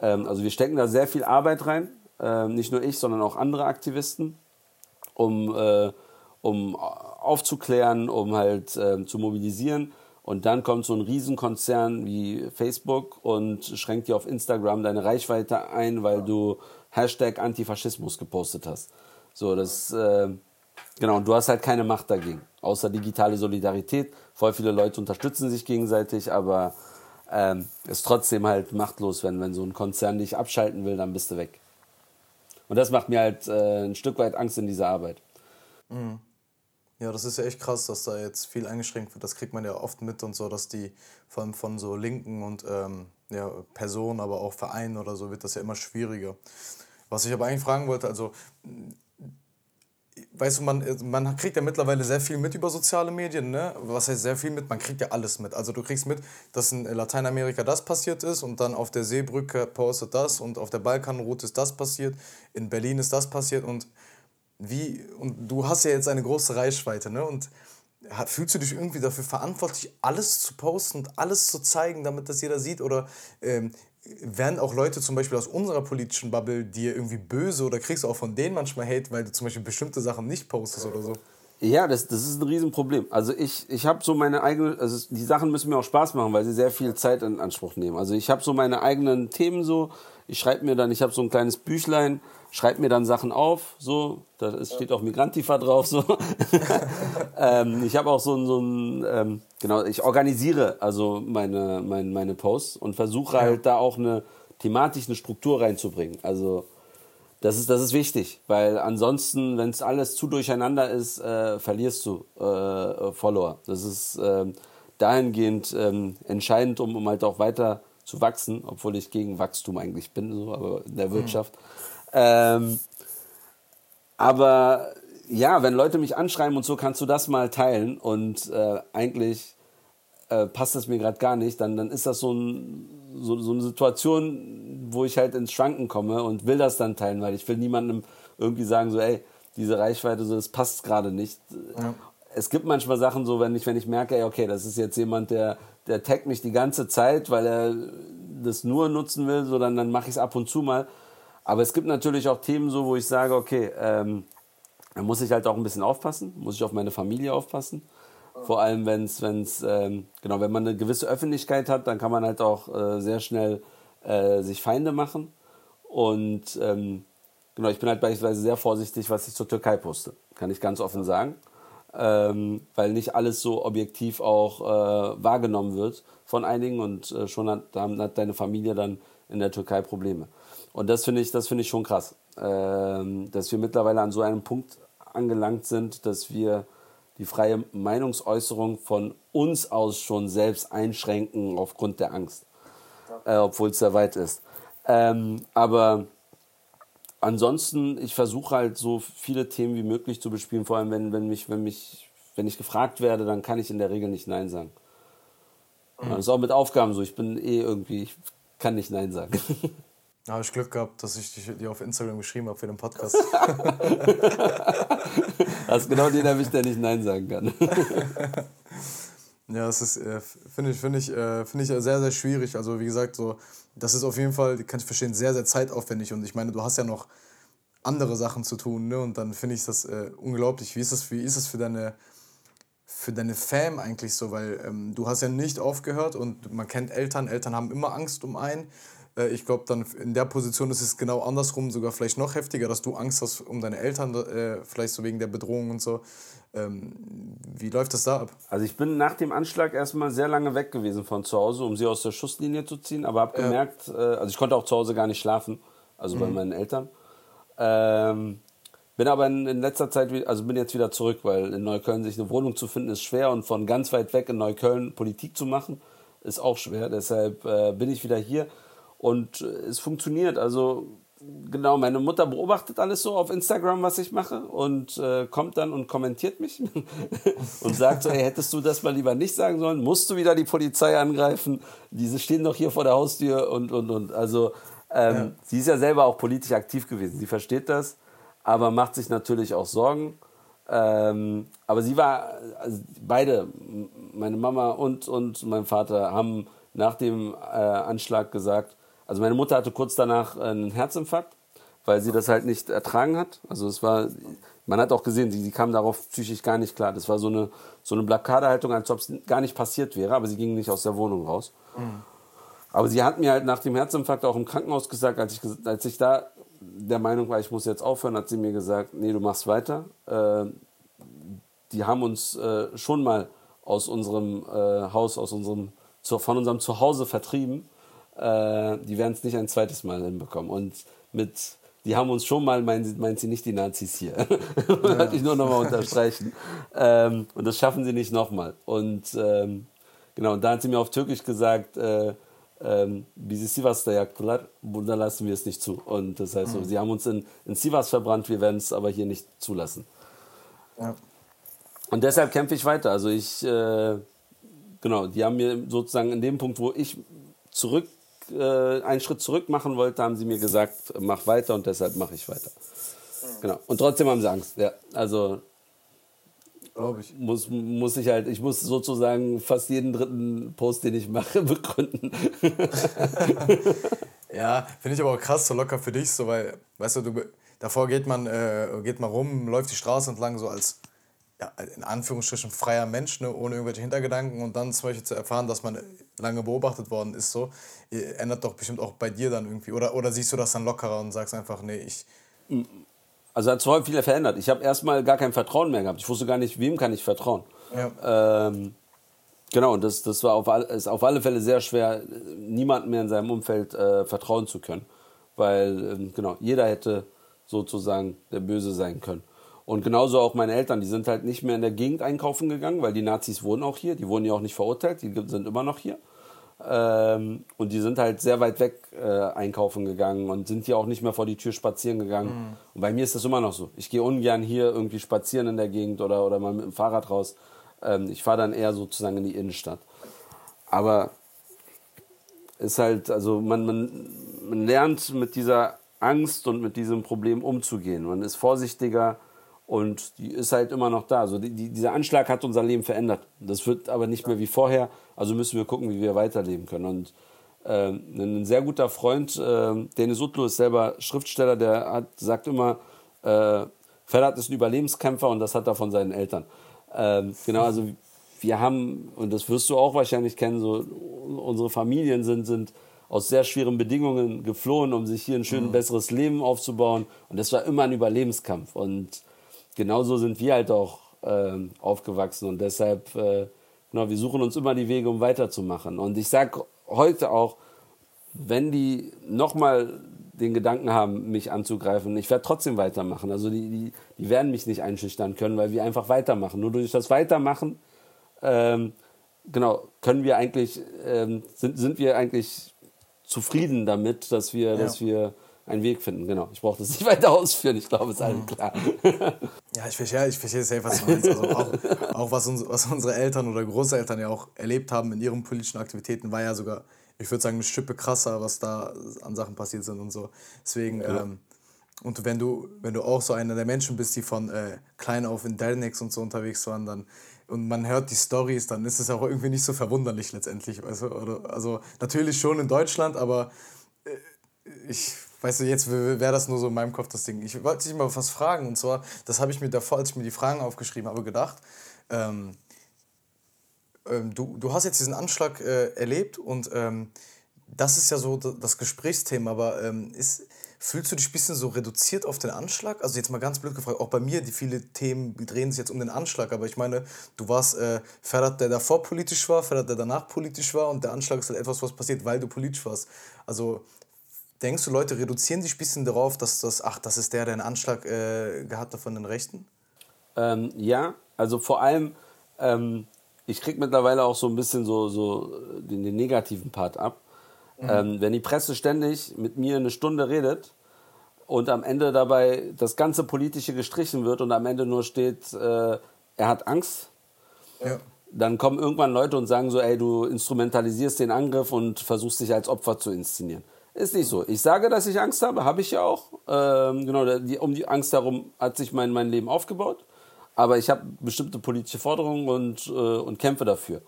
Ähm, also wir stecken da sehr viel Arbeit rein, äh, nicht nur ich, sondern auch andere Aktivisten, um, äh, um aufzuklären, um halt äh, zu mobilisieren. Und dann kommt so ein Riesenkonzern wie Facebook und schränkt dir auf Instagram deine Reichweite ein, weil du Hashtag Antifaschismus gepostet hast. So, das, äh, genau, und du hast halt keine Macht dagegen, außer digitale Solidarität. Voll viele Leute unterstützen sich gegenseitig, aber ähm, ist trotzdem halt machtlos, wenn, wenn so ein Konzern dich abschalten will, dann bist du weg. Und das macht mir halt äh, ein Stück weit Angst in dieser Arbeit. Mhm. Ja, das ist ja echt krass, dass da jetzt viel eingeschränkt wird. Das kriegt man ja oft mit und so, dass die vor allem von so Linken und ähm, ja, Personen, aber auch Vereinen oder so, wird das ja immer schwieriger. Was ich aber eigentlich fragen wollte, also weißt du, man, man kriegt ja mittlerweile sehr viel mit über soziale Medien, ne? Was heißt sehr viel mit? Man kriegt ja alles mit. Also du kriegst mit, dass in Lateinamerika das passiert ist und dann auf der Seebrücke postet das und auf der Balkanroute ist das passiert, in Berlin ist das passiert und wie, und du hast ja jetzt eine große Reichweite, ne? Und fühlst du dich irgendwie dafür verantwortlich, alles zu posten und alles zu zeigen, damit das jeder sieht? Oder ähm, werden auch Leute zum Beispiel aus unserer politischen Bubble dir irgendwie böse oder kriegst du auch von denen manchmal Hate, weil du zum Beispiel bestimmte Sachen nicht postest oder so? Ja, das, das ist ein Riesenproblem. Also ich, ich habe so meine eigene, also die Sachen müssen mir auch Spaß machen, weil sie sehr viel Zeit in Anspruch nehmen. Also ich habe so meine eigenen Themen so, ich schreibe mir dann, ich habe so ein kleines Büchlein, schreibe mir dann Sachen auf, so, da steht auch Migrantifa drauf, so. ähm, ich habe auch so, so ein, ähm, genau, ich organisiere also meine, meine, meine Posts und versuche halt da auch eine thematisch eine Struktur reinzubringen. Also das ist, das ist wichtig, weil ansonsten, wenn es alles zu durcheinander ist, äh, verlierst du äh, Follower. Das ist äh, dahingehend ähm, entscheidend, um, um halt auch weiter zu wachsen, obwohl ich gegen Wachstum eigentlich bin, so, aber in der. Wirtschaft. Mhm ähm, aber ja, wenn Leute mich anschreiben und so, kannst du das mal teilen und äh, eigentlich äh, passt das mir gerade gar nicht, dann, dann ist das so, ein, so, so eine Situation, wo ich halt ins Schwanken komme und will das dann teilen, weil ich will niemandem irgendwie sagen, so, ey, diese Reichweite, so, das passt gerade nicht. Ja. Es gibt manchmal Sachen so, wenn ich, wenn ich merke, ey, okay, das ist jetzt jemand, der, der taggt mich die ganze Zeit, weil er das nur nutzen will, so, dann, dann mache ich es ab und zu mal. Aber es gibt natürlich auch Themen so, wo ich sage, okay, ähm, da muss ich halt auch ein bisschen aufpassen, muss ich auf meine Familie aufpassen. Vor allem, wenn es, ähm, genau, wenn man eine gewisse Öffentlichkeit hat, dann kann man halt auch äh, sehr schnell äh, sich Feinde machen. Und ähm, genau, ich bin halt beispielsweise sehr vorsichtig, was ich zur Türkei poste, kann ich ganz offen sagen. Ähm, weil nicht alles so objektiv auch äh, wahrgenommen wird von einigen und äh, schon hat, hat deine Familie dann in der Türkei Probleme. Und das finde ich, das finde ich schon krass, ähm, dass wir mittlerweile an so einem Punkt angelangt sind, dass wir die freie Meinungsäußerung von uns aus schon selbst einschränken aufgrund der Angst, äh, obwohl es sehr weit ist. Ähm, aber ansonsten, ich versuche halt so viele Themen wie möglich zu bespielen, vor allem wenn, wenn, mich, wenn, mich, wenn ich gefragt werde, dann kann ich in der Regel nicht Nein sagen. Mhm. Das ist auch mit Aufgaben so, ich bin eh irgendwie, ich kann nicht Nein sagen. Da habe ich Glück gehabt, dass ich dir auf Instagram geschrieben habe für den Podcast. das ist genau den erwischt, der nicht Nein sagen kann. ja, das ist, äh, finde ich, finde ich, äh, finde ich sehr, sehr schwierig. Also, wie gesagt, so, das ist auf jeden Fall, kann ich verstehen, sehr, sehr zeitaufwendig. Und ich meine, du hast ja noch andere Sachen zu tun, ne? Und dann finde ich das äh, unglaublich. Wie ist das, wie ist das für deine, für deine Fam eigentlich so? Weil ähm, du hast ja nicht aufgehört und man kennt Eltern, Eltern haben immer Angst um einen. Äh, ich glaube, dann in der Position ist es genau andersrum, sogar vielleicht noch heftiger, dass du Angst hast um deine Eltern, äh, vielleicht so wegen der Bedrohung und so. Ähm, wie läuft das da ab? Also ich bin nach dem Anschlag erstmal sehr lange weg gewesen von zu Hause, um sie aus der Schusslinie zu ziehen, aber habe gemerkt, äh, also ich konnte auch zu Hause gar nicht schlafen, also mhm. bei meinen Eltern. Ähm, bin aber in, in, letzter Zeit, also bin jetzt wieder zurück, weil in Neukölln sich eine Wohnung zu finden ist schwer und von ganz weit weg in Neukölln Politik zu machen ist auch schwer. Deshalb äh, bin ich wieder hier und es funktioniert. Also genau, meine Mutter beobachtet alles so auf Instagram, was ich mache und äh, kommt dann und kommentiert mich und sagt so, hey, hättest du das mal lieber nicht sagen sollen? Musst du wieder die Polizei angreifen? Diese stehen doch hier vor der Haustür und, und, und. Also ähm, ja. sie ist ja selber auch politisch aktiv gewesen. Sie versteht das, aber macht sich natürlich auch Sorgen. Ähm, aber sie war, also beide, meine Mama und, und mein Vater, haben nach dem äh, Anschlag gesagt, also meine Mutter hatte kurz danach einen Herzinfarkt, weil sie das halt nicht ertragen hat. Also es war, man hat auch gesehen, sie, sie kam darauf psychisch gar nicht klar. Das war so eine, so eine Blockadehaltung, als ob es gar nicht passiert wäre, aber sie ging nicht aus der Wohnung raus. Mhm. Aber sie hat mir halt nach dem Herzinfarkt auch im Krankenhaus gesagt, als ich, als ich da der Meinung war, ich muss jetzt aufhören, hat sie mir gesagt, nee, du machst weiter. Äh, die haben uns äh, schon mal aus unserem äh, Haus, aus unserem, zu, von unserem Zuhause vertrieben. Äh, die werden es nicht ein zweites Mal hinbekommen. Und mit, die haben uns schon mal, meint, meint sie nicht die Nazis hier. Ja. Wollte ich nur nochmal unterstreichen. Ähm, und das schaffen sie nicht nochmal. Und ähm, genau, und da hat sie mir auf Türkisch gesagt, äh, ähm, bizi Sivas'ta yaktılar, burada lassen wir es nicht zu. Und das heißt so, mhm. sie haben uns in, in Sivas verbrannt, wir werden es aber hier nicht zulassen. Ja. Und deshalb kämpfe ich weiter. Also ich, äh, genau, die haben mir sozusagen in dem Punkt, wo ich zurück, äh, einen Schritt zurück machen wollte, haben sie mir gesagt, mach weiter und deshalb mache ich weiter. Mhm. Genau. Und trotzdem haben sie Angst. Ja, also Glaube ich. Muss, muss ich halt, ich muss sozusagen fast jeden dritten Post, den ich mache, begründen. ja, finde ich aber auch krass, so locker für dich, so, weil, weißt du, du davor geht man, äh, geht man rum, läuft die Straße entlang, so als, ja, in Anführungsstrichen freier Mensch, ne, ohne irgendwelche Hintergedanken und dann zum Beispiel zu erfahren, dass man lange beobachtet worden ist, so, ändert doch bestimmt auch bei dir dann irgendwie. Oder, oder siehst du das dann lockerer und sagst einfach, nee, ich. Also hat zwar viel verändert. Ich habe erstmal gar kein Vertrauen mehr gehabt. Ich wusste gar nicht, wem kann ich vertrauen. Ja. Ähm, genau, und das, das war auf, all, ist auf alle Fälle sehr schwer, niemandem mehr in seinem Umfeld äh, vertrauen zu können. Weil, ähm, genau, jeder hätte sozusagen der Böse sein können. Und genauso auch meine Eltern, die sind halt nicht mehr in der Gegend einkaufen gegangen, weil die Nazis wohnen auch hier, die wurden ja auch nicht verurteilt, die sind immer noch hier. Ähm, und die sind halt sehr weit weg äh, einkaufen gegangen und sind hier auch nicht mehr vor die Tür spazieren gegangen. Mhm. Und bei mir ist das immer noch so. Ich gehe ungern hier irgendwie spazieren in der Gegend oder, oder mal mit dem Fahrrad raus. Ähm, ich fahre dann eher sozusagen in die Innenstadt. Aber ist halt, also man, man, man lernt mit dieser Angst und mit diesem Problem umzugehen. Man ist vorsichtiger und die ist halt immer noch da. Also die, die, dieser Anschlag hat unser Leben verändert. Das wird aber nicht mehr wie vorher. Also müssen wir gucken, wie wir weiterleben können. Und äh, ein sehr guter Freund, äh, Denis Utlu, ist selber Schriftsteller, der hat, sagt immer, äh, Ferhat ist ein Überlebenskämpfer und das hat er von seinen Eltern. Ähm, genau, also wir haben, und das wirst du auch wahrscheinlich kennen, so unsere Familien sind, sind aus sehr schweren Bedingungen geflohen, um sich hier ein schön mhm. besseres Leben aufzubauen. Und das war immer ein Überlebenskampf. Und genauso sind wir halt auch äh, aufgewachsen und deshalb, äh, genau, wir suchen uns immer die Wege, um weiterzumachen. Und ich sage heute auch, wenn die nochmal den Gedanken haben, mich anzugreifen, ich werde trotzdem weitermachen. Also die, die, die werden mich nicht einschüchtern können, weil wir einfach weitermachen. Nur durch das Weitermachen, ähm, genau, können wir eigentlich, ähm, sind, sind wir eigentlich zufrieden damit, dass wir, ja. dass wir einen Weg finden. Genau. Ich brauche das nicht weiter ausführen. Ich glaube, es ist allen klar. Ja, ich verstehe, ich verstehe sehr, was du meinst. Also auch, auch was, uns, was unsere Eltern oder Großeltern ja auch erlebt haben in ihren politischen Aktivitäten, war ja sogar, ich würde sagen, eine Schippe krasser, was da an Sachen passiert sind und so. Deswegen, ja. ähm, und wenn du, wenn du auch so einer der Menschen bist, die von äh, klein auf in Delnex und so unterwegs waren, dann und man hört die Stories, dann ist es auch irgendwie nicht so verwunderlich letztendlich. Weißt du? Oder, also natürlich schon in Deutschland, aber äh, ich Weißt du, jetzt wäre das nur so in meinem Kopf das Ding. Ich wollte dich mal was fragen und zwar, das habe ich mir davor, als ich mir die Fragen aufgeschrieben habe, gedacht. Ähm, ähm, du, du hast jetzt diesen Anschlag äh, erlebt und ähm, das ist ja so das Gesprächsthema, aber ähm, ist, fühlst du dich ein bisschen so reduziert auf den Anschlag? Also jetzt mal ganz blöd gefragt, auch bei mir, die viele Themen drehen sich jetzt um den Anschlag, aber ich meine, du warst äh, Ferhat, der davor politisch war, Ferhat, der danach politisch war und der Anschlag ist halt etwas, was passiert, weil du politisch warst. Also Denkst du, Leute reduzieren sich ein bisschen darauf, dass das, ach, das ist der, der einen Anschlag äh, gehabt hat von den Rechten? Ähm, ja, also vor allem, ähm, ich kriege mittlerweile auch so ein bisschen so, so den, den negativen Part ab. Mhm. Ähm, wenn die Presse ständig mit mir eine Stunde redet und am Ende dabei das ganze Politische gestrichen wird und am Ende nur steht, äh, er hat Angst, ja. dann kommen irgendwann Leute und sagen so, ey, du instrumentalisierst den Angriff und versuchst dich als Opfer zu inszenieren. Ist nicht so. Ich sage, dass ich Angst habe, habe ich ja auch. Ähm, genau, die, um die Angst herum hat sich mein, mein Leben aufgebaut. Aber ich habe bestimmte politische Forderungen und, äh, und kämpfe dafür.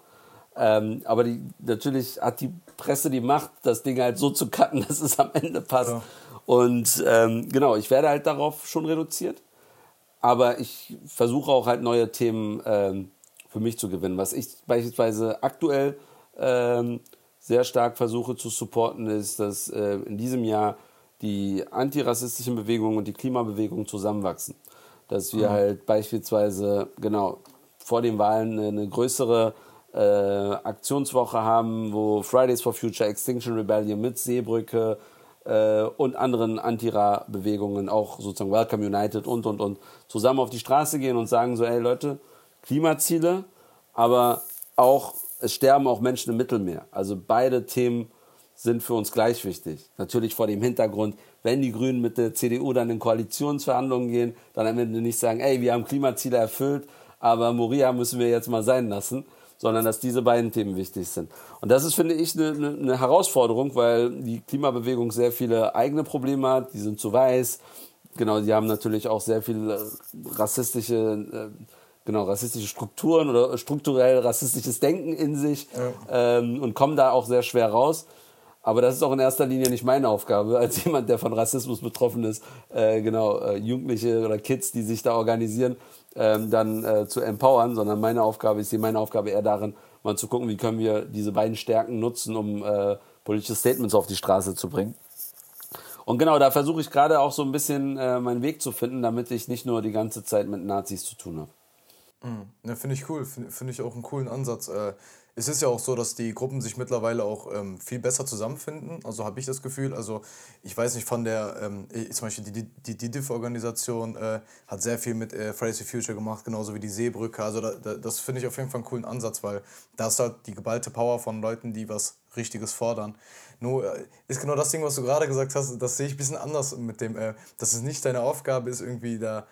Ähm, aber die, natürlich hat die Presse die Macht, das Ding halt so zu cutten, dass es am Ende passt. Ja. Und ähm, genau, ich werde halt darauf schon reduziert. aber ich versuche auch halt neue Themen ähm, für mich zu gewinnen. Was ich beispielsweise aktuell ähm, sehr stark versuche zu supporten, ist, dass äh, in diesem Jahr die antirassistischen Bewegungen und die Klimabewegung zusammenwachsen. Dass wir mhm. halt beispielsweise, genau, vor den Wahlen eine, eine größere äh, Aktionswoche haben, wo Fridays for Future, Extinction Rebellion mit Seebrücke äh, und anderen Antira-Bewegungen, auch sozusagen Welcome United und, und, und, zusammen auf die Straße gehen und sagen so, ey Leute, Klimaziele, aber auch, es sterben auch Menschen im Mittelmeer. Also beide Themen sind für uns gleich wichtig. Natürlich vor dem Hintergrund, wenn die Grünen mit der CDU dann in Koalitionsverhandlungen gehen, dann am Ende nicht sagen, ey, wir haben Klimaziele erfüllt, aber Moria müssen wir jetzt mal sein lassen, sondern dass diese beiden Themen wichtig sind. Und das ist, finde ich, eine, eine Herausforderung, weil die Klimabewegung sehr viele eigene Probleme hat, die sind zu weiß, genau, die haben natürlich auch sehr viel rassistische äh, genau, rassistische Strukturen oder strukturell rassistisches Denken in sich ja. ähm, und kommen da auch sehr schwer raus. Aber das ist auch in erster Linie nicht meine Aufgabe, als jemand, der von Rassismus betroffen ist, äh, genau, äh, Jugendliche oder Kids, die sich da organisieren, ähm, dann äh, zu empowern, sondern meine Aufgabe, sehe meine Aufgabe eher darin, mal zu gucken, wie können wir diese beiden Stärken nutzen, um äh, politische Statements auf die Straße zu bringen. Und genau, da versuche ich gerade auch so ein bisschen äh, meinen Weg zu finden, damit ich nicht nur die ganze Zeit mit Nazis zu tun habe. Mhm. Ja, finde ich cool, finde find ich auch einen coolen Ansatz. Äh, es ist ja auch so, dass die Gruppen sich mittlerweile auch ähm, viel besser zusammenfinden. Also habe ich das Gefühl. Also ich weiß nicht, von der, ähm, zum Beispiel die, die, die DIF-Organisation äh, hat sehr viel mit äh, Fridays for Future gemacht, genauso wie die Seebrücke. Also da, da, das finde ich auf jeden Fall einen coolen Ansatz, weil da ist halt die geballte Power von Leuten, die was Richtiges fordern. Nur äh, ist genau das Ding, was du gerade gesagt hast, das sehe ich ein bisschen anders mit dem, äh, dass es nicht deine Aufgabe ist, irgendwie da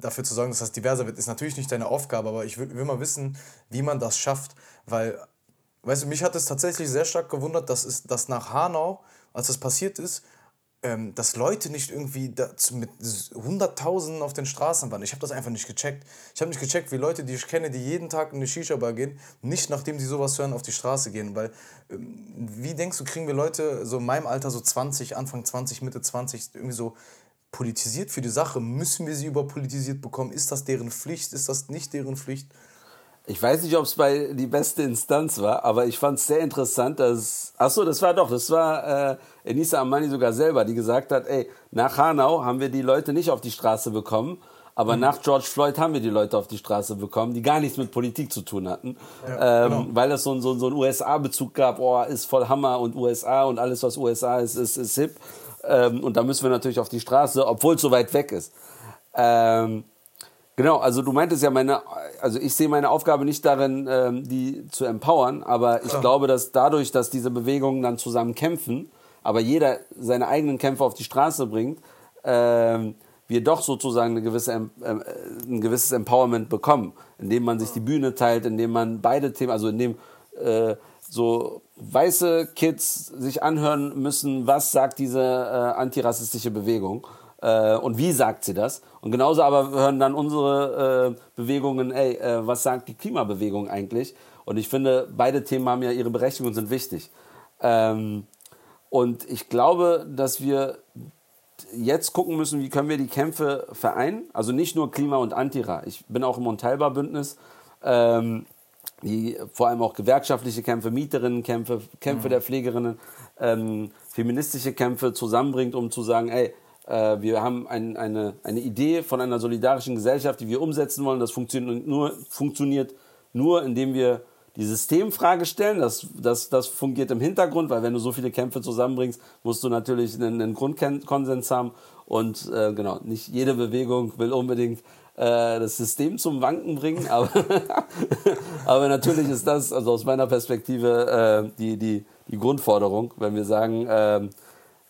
dafür zu sorgen, dass das diverser wird, ist natürlich nicht deine Aufgabe, aber ich will, will mal wissen, wie man das schafft, weil, weißt du, mich hat es tatsächlich sehr stark gewundert, dass, es, dass nach Hanau, als das passiert ist, ähm, dass Leute nicht irgendwie mit Hunderttausenden auf den Straßen waren. Ich habe das einfach nicht gecheckt. Ich habe nicht gecheckt, wie Leute, die ich kenne, die jeden Tag in eine Shisha-Bar gehen, nicht nachdem sie sowas hören, auf die Straße gehen. Weil, ähm, wie denkst du, kriegen wir Leute so in meinem Alter, so 20, Anfang 20, Mitte 20, irgendwie so politisiert für die Sache. Müssen wir sie überpolitisiert bekommen? Ist das deren Pflicht? Ist das nicht deren Pflicht? Ich weiß nicht, ob es bei die beste Instanz war, aber ich fand es sehr interessant, dass. Achso, das war doch, das war äh, Enisa Amani sogar selber, die gesagt hat: ey, nach Hanau haben wir die Leute nicht auf die Straße bekommen, aber mhm. nach George Floyd haben wir die Leute auf die Straße bekommen, die gar nichts mit Politik zu tun hatten. Ja, ähm, genau. Weil es so, so, so einen USA-Bezug gab: oh, ist voll Hammer und USA und alles, was USA ist, ist, ist hip. Ähm, und da müssen wir natürlich auf die Straße, obwohl es so weit weg ist. Ähm, genau, also du meintest ja, meine, also ich sehe meine Aufgabe nicht darin, ähm, die zu empowern, aber ich ja. glaube, dass dadurch, dass diese Bewegungen dann zusammen kämpfen, aber jeder seine eigenen Kämpfe auf die Straße bringt, ähm, wir doch sozusagen eine gewisse, äh, ein gewisses Empowerment bekommen, indem man sich die Bühne teilt, indem man beide Themen, also indem äh, so weiße Kids sich anhören müssen, was sagt diese äh, antirassistische Bewegung äh, und wie sagt sie das. Und genauso aber hören dann unsere äh, Bewegungen, ey, äh, was sagt die Klimabewegung eigentlich? Und ich finde, beide Themen haben ja ihre Berechtigung und sind wichtig. Ähm, und ich glaube, dass wir jetzt gucken müssen, wie können wir die Kämpfe vereinen. Also nicht nur Klima und Antira. Ich bin auch im Unteilbar-Bündnis. Ähm, die vor allem auch gewerkschaftliche Kämpfe, Mieterinnenkämpfe, Kämpfe mhm. der Pflegerinnen, ähm, feministische Kämpfe zusammenbringt, um zu sagen, ey, äh, wir haben ein, eine, eine Idee von einer solidarischen Gesellschaft, die wir umsetzen wollen. Das funktioniert nur, funktioniert nur indem wir die Systemfrage stellen. Das, das, das fungiert im Hintergrund, weil wenn du so viele Kämpfe zusammenbringst, musst du natürlich einen, einen Grundkonsens haben. Und äh, genau, nicht jede Bewegung will unbedingt das System zum Wanken bringen. Aber, aber natürlich ist das, also aus meiner Perspektive, äh, die, die, die Grundforderung, wenn wir sagen, äh,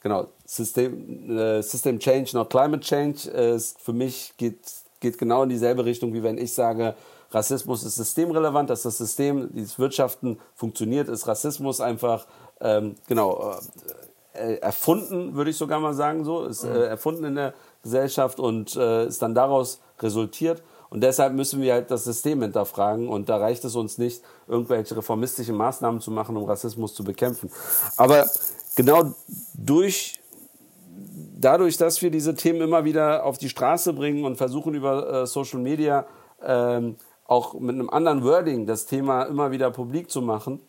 genau, System, äh, System Change, not Climate Change, ist für mich geht, geht genau in dieselbe Richtung, wie wenn ich sage, Rassismus ist systemrelevant, dass das System, dieses Wirtschaften funktioniert, ist Rassismus einfach, ähm, genau, äh, erfunden, würde ich sogar mal sagen, so, ist äh, erfunden in der Gesellschaft und äh, ist dann daraus resultiert. Und deshalb müssen wir halt das System hinterfragen. Und da reicht es uns nicht, irgendwelche reformistischen Maßnahmen zu machen, um Rassismus zu bekämpfen. Aber genau durch dadurch, dass wir diese Themen immer wieder auf die Straße bringen und versuchen über äh, Social Media ähm, auch mit einem anderen Wording das Thema immer wieder publik zu machen,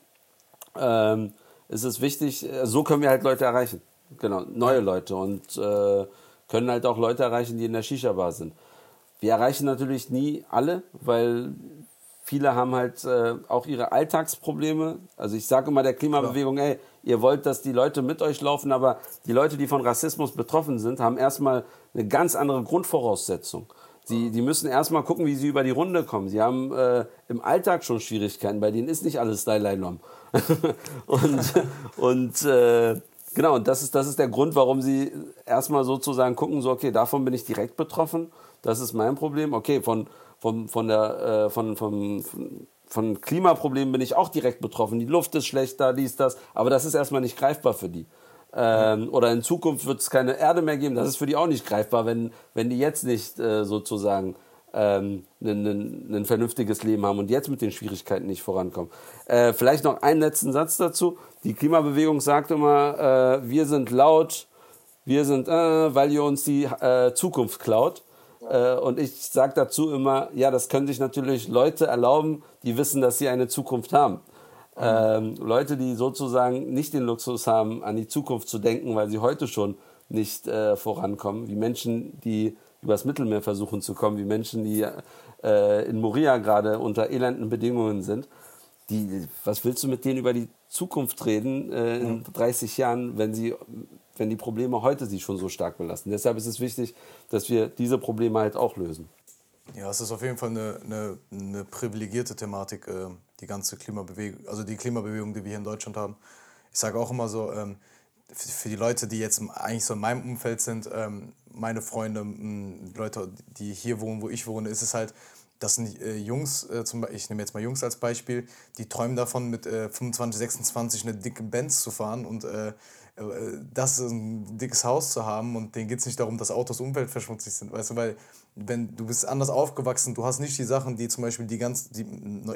ähm, ist es wichtig, äh, so können wir halt Leute erreichen. Genau, neue Leute und äh, können halt auch Leute erreichen, die in der Shisha-Bar sind. Wir erreichen natürlich nie alle, weil viele haben halt äh, auch ihre Alltagsprobleme. Also ich sage immer der Klimabewegung, ey, ihr wollt, dass die Leute mit euch laufen, aber die Leute, die von Rassismus betroffen sind, haben erstmal eine ganz andere Grundvoraussetzung. Sie, die müssen erstmal gucken, wie sie über die Runde kommen. Sie haben äh, im Alltag schon Schwierigkeiten, bei denen ist nicht alles Style und und äh, genau, und das ist, das ist der Grund, warum sie erstmal sozusagen gucken, so, okay, davon bin ich direkt betroffen, das ist mein Problem. Okay, von, von, von, der, äh, von, von, von Klimaproblemen bin ich auch direkt betroffen. Die Luft ist schlechter, dies, das, aber das ist erstmal nicht greifbar für die. Ähm, oder in Zukunft wird es keine Erde mehr geben. Das ist für die auch nicht greifbar, wenn, wenn die jetzt nicht äh, sozusagen ähm, ein, vernünftiges Leben haben und jetzt mit den Schwierigkeiten nicht vorankommen. Äh, vielleicht noch einen letzten Satz dazu. Die Klimabewegung sagt immer, äh, wir sind laut, wir sind, äh, weil ihr uns die äh, Zukunft klaut. Äh, und ich sage dazu immer, ja, das können sich natürlich Leute erlauben, die wissen, dass sie eine Zukunft haben. Ähm, Leute, die sozusagen nicht den Luxus haben, an die Zukunft zu denken, weil sie heute schon nicht äh, vorankommen, wie Menschen, die übers Mittelmeer versuchen zu kommen, wie Menschen, die äh, in Moria gerade unter elenden Bedingungen sind. Die, was willst du mit denen über die Zukunft reden äh, in 30 Jahren, wenn sie wenn die Probleme heute sie schon so stark belasten. Deshalb ist es wichtig, dass wir diese Probleme halt auch lösen. Ja, es ist auf jeden Fall eine, eine, eine privilegierte Thematik, äh, die ganze Klimabewegung, also die Klimabewegung, die wir hier in Deutschland haben. Ich sage auch immer so, ähm, für die Leute, die jetzt eigentlich so in meinem Umfeld sind, ähm, meine Freunde, Leute, die hier wohnen, wo ich wohne, ist es halt, das sind äh, Jungs, äh, zum, ich nehme jetzt mal Jungs als Beispiel, die träumen davon, mit äh, 25, 26 eine dicke Benz zu fahren und äh, das ein dickes Haus zu haben und denen geht es nicht darum, dass Autos umweltverschmutzig sind, weißt du, weil wenn du bist anders aufgewachsen, du hast nicht die Sachen, die zum Beispiel die ganz, die,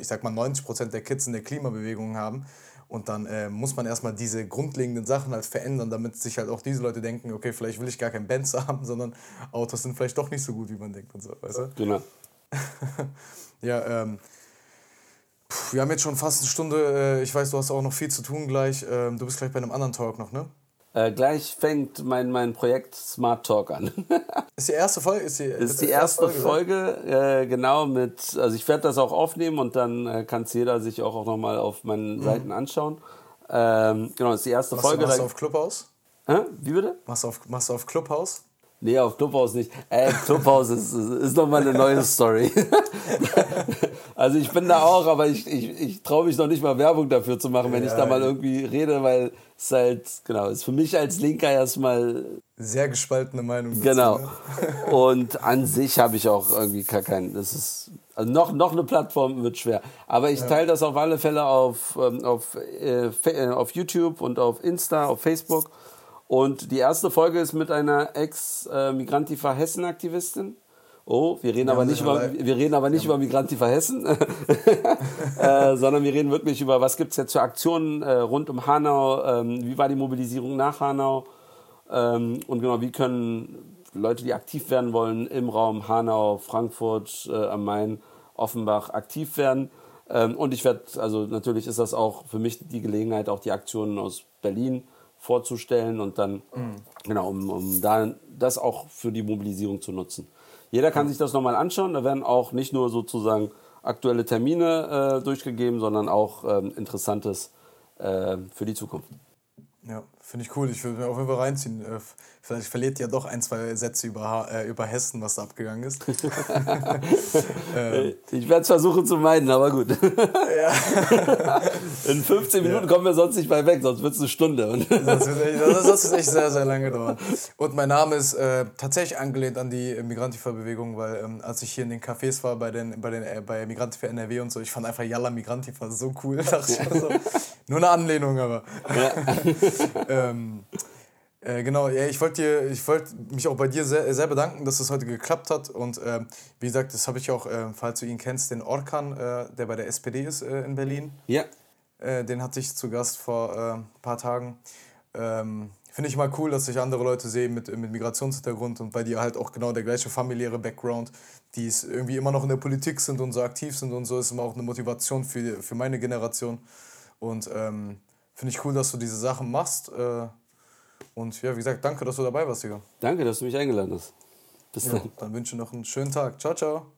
ich sag mal 90 Prozent der Kids in der Klimabewegung haben und dann äh, muss man erstmal diese grundlegenden Sachen halt verändern, damit sich halt auch diese Leute denken, okay, vielleicht will ich gar kein Benz haben, sondern Autos sind vielleicht doch nicht so gut, wie man denkt und so, weißt du? Genau. ja, ähm, wir haben jetzt schon fast eine Stunde. Äh, ich weiß, du hast auch noch viel zu tun gleich. Ähm, du bist gleich bei einem anderen Talk noch, ne? Äh, gleich fängt mein, mein Projekt Smart Talk an. ist die erste Folge? Ist die, ist die erste Folge, Folge äh, genau mit, also ich werde das auch aufnehmen und dann äh, kann es jeder sich auch, auch nochmal auf meinen mhm. Seiten anschauen. Ähm, genau, ist die erste machst Folge. Du, machst du auf Clubhouse? Hä? Wie bitte? Machst du auf, machst du auf Clubhouse? Nee, auf Clubhouse nicht. Äh, Clubhouse ist, ist nochmal eine neue Story. also ich bin da auch, aber ich, ich, ich traue mich noch nicht mal Werbung dafür zu machen, wenn ja, ich da mal irgendwie rede, weil es halt, genau, ist für mich als Linker erstmal. Sehr gespaltene Meinung. Dazu, genau. Ne? Und an sich habe ich auch irgendwie gar keinen. Das ist. Also noch, noch eine Plattform wird schwer. Aber ich teile das auf alle Fälle auf, ähm, auf, äh, äh, auf YouTube und auf Insta, auf Facebook. Und die erste Folge ist mit einer Ex-Migrantifa Hessen-Aktivistin. Oh, wir reden, aber nicht, über, wir reden aber nicht ja. über Migrantifa Hessen, äh, sondern wir reden wirklich über, was gibt es jetzt für Aktionen äh, rund um Hanau, ähm, wie war die Mobilisierung nach Hanau ähm, und genau, wie können Leute, die aktiv werden wollen, im Raum Hanau, Frankfurt äh, am Main, Offenbach aktiv werden. Ähm, und ich werde, also natürlich ist das auch für mich die Gelegenheit, auch die Aktionen aus Berlin vorzustellen und dann, mhm. genau, um, um da das auch für die Mobilisierung zu nutzen. Jeder kann sich das nochmal anschauen. Da werden auch nicht nur sozusagen aktuelle Termine äh, durchgegeben, sondern auch ähm, Interessantes äh, für die Zukunft. Ja, finde ich cool. Ich würde mir auf jeden Fall reinziehen. Vielleicht verliert ja doch ein, zwei Sätze über, äh, über Hessen, was da abgegangen ist. ähm. Ich werde es versuchen zu meiden, aber gut. In 15 Minuten kommen wir sonst nicht mehr weg, sonst wird es eine Stunde. sonst wird es echt, sehr, sehr lange dauern. Und mein Name ist äh, tatsächlich angelehnt an die Migrantifa-Bewegung, weil ähm, als ich hier in den Cafés war bei, den, bei, den, äh, bei Migrantifa NRW und so, ich fand einfach Yalla Migrantifa so cool. Dachte ich so. Nur eine Anlehnung, aber. Ja. ähm, äh, genau, ja, ich wollte wollt mich auch bei dir sehr, sehr bedanken, dass das heute geklappt hat. Und äh, wie gesagt, das habe ich auch, äh, falls du ihn kennst, den Orkan, äh, der bei der SPD ist äh, in Berlin. Ja. Den hatte ich zu Gast vor ein paar Tagen. ähm, finde ich mal cool, dass sich andere Leute sehen mit, mit Migrationshintergrund und bei dir halt auch genau der gleiche familiäre Background, die es irgendwie immer noch in der Politik sind und so aktiv sind und so, ist immer auch eine Motivation für, für meine Generation. Und ähm, finde ich cool, dass du diese Sachen machst. Äh, und ja, wie gesagt, danke, dass du dabei warst, Digga. Danke, dass du mich eingeladen hast. Bis dann. Ja, dann wünsche ich noch einen schönen Tag. Ciao, ciao.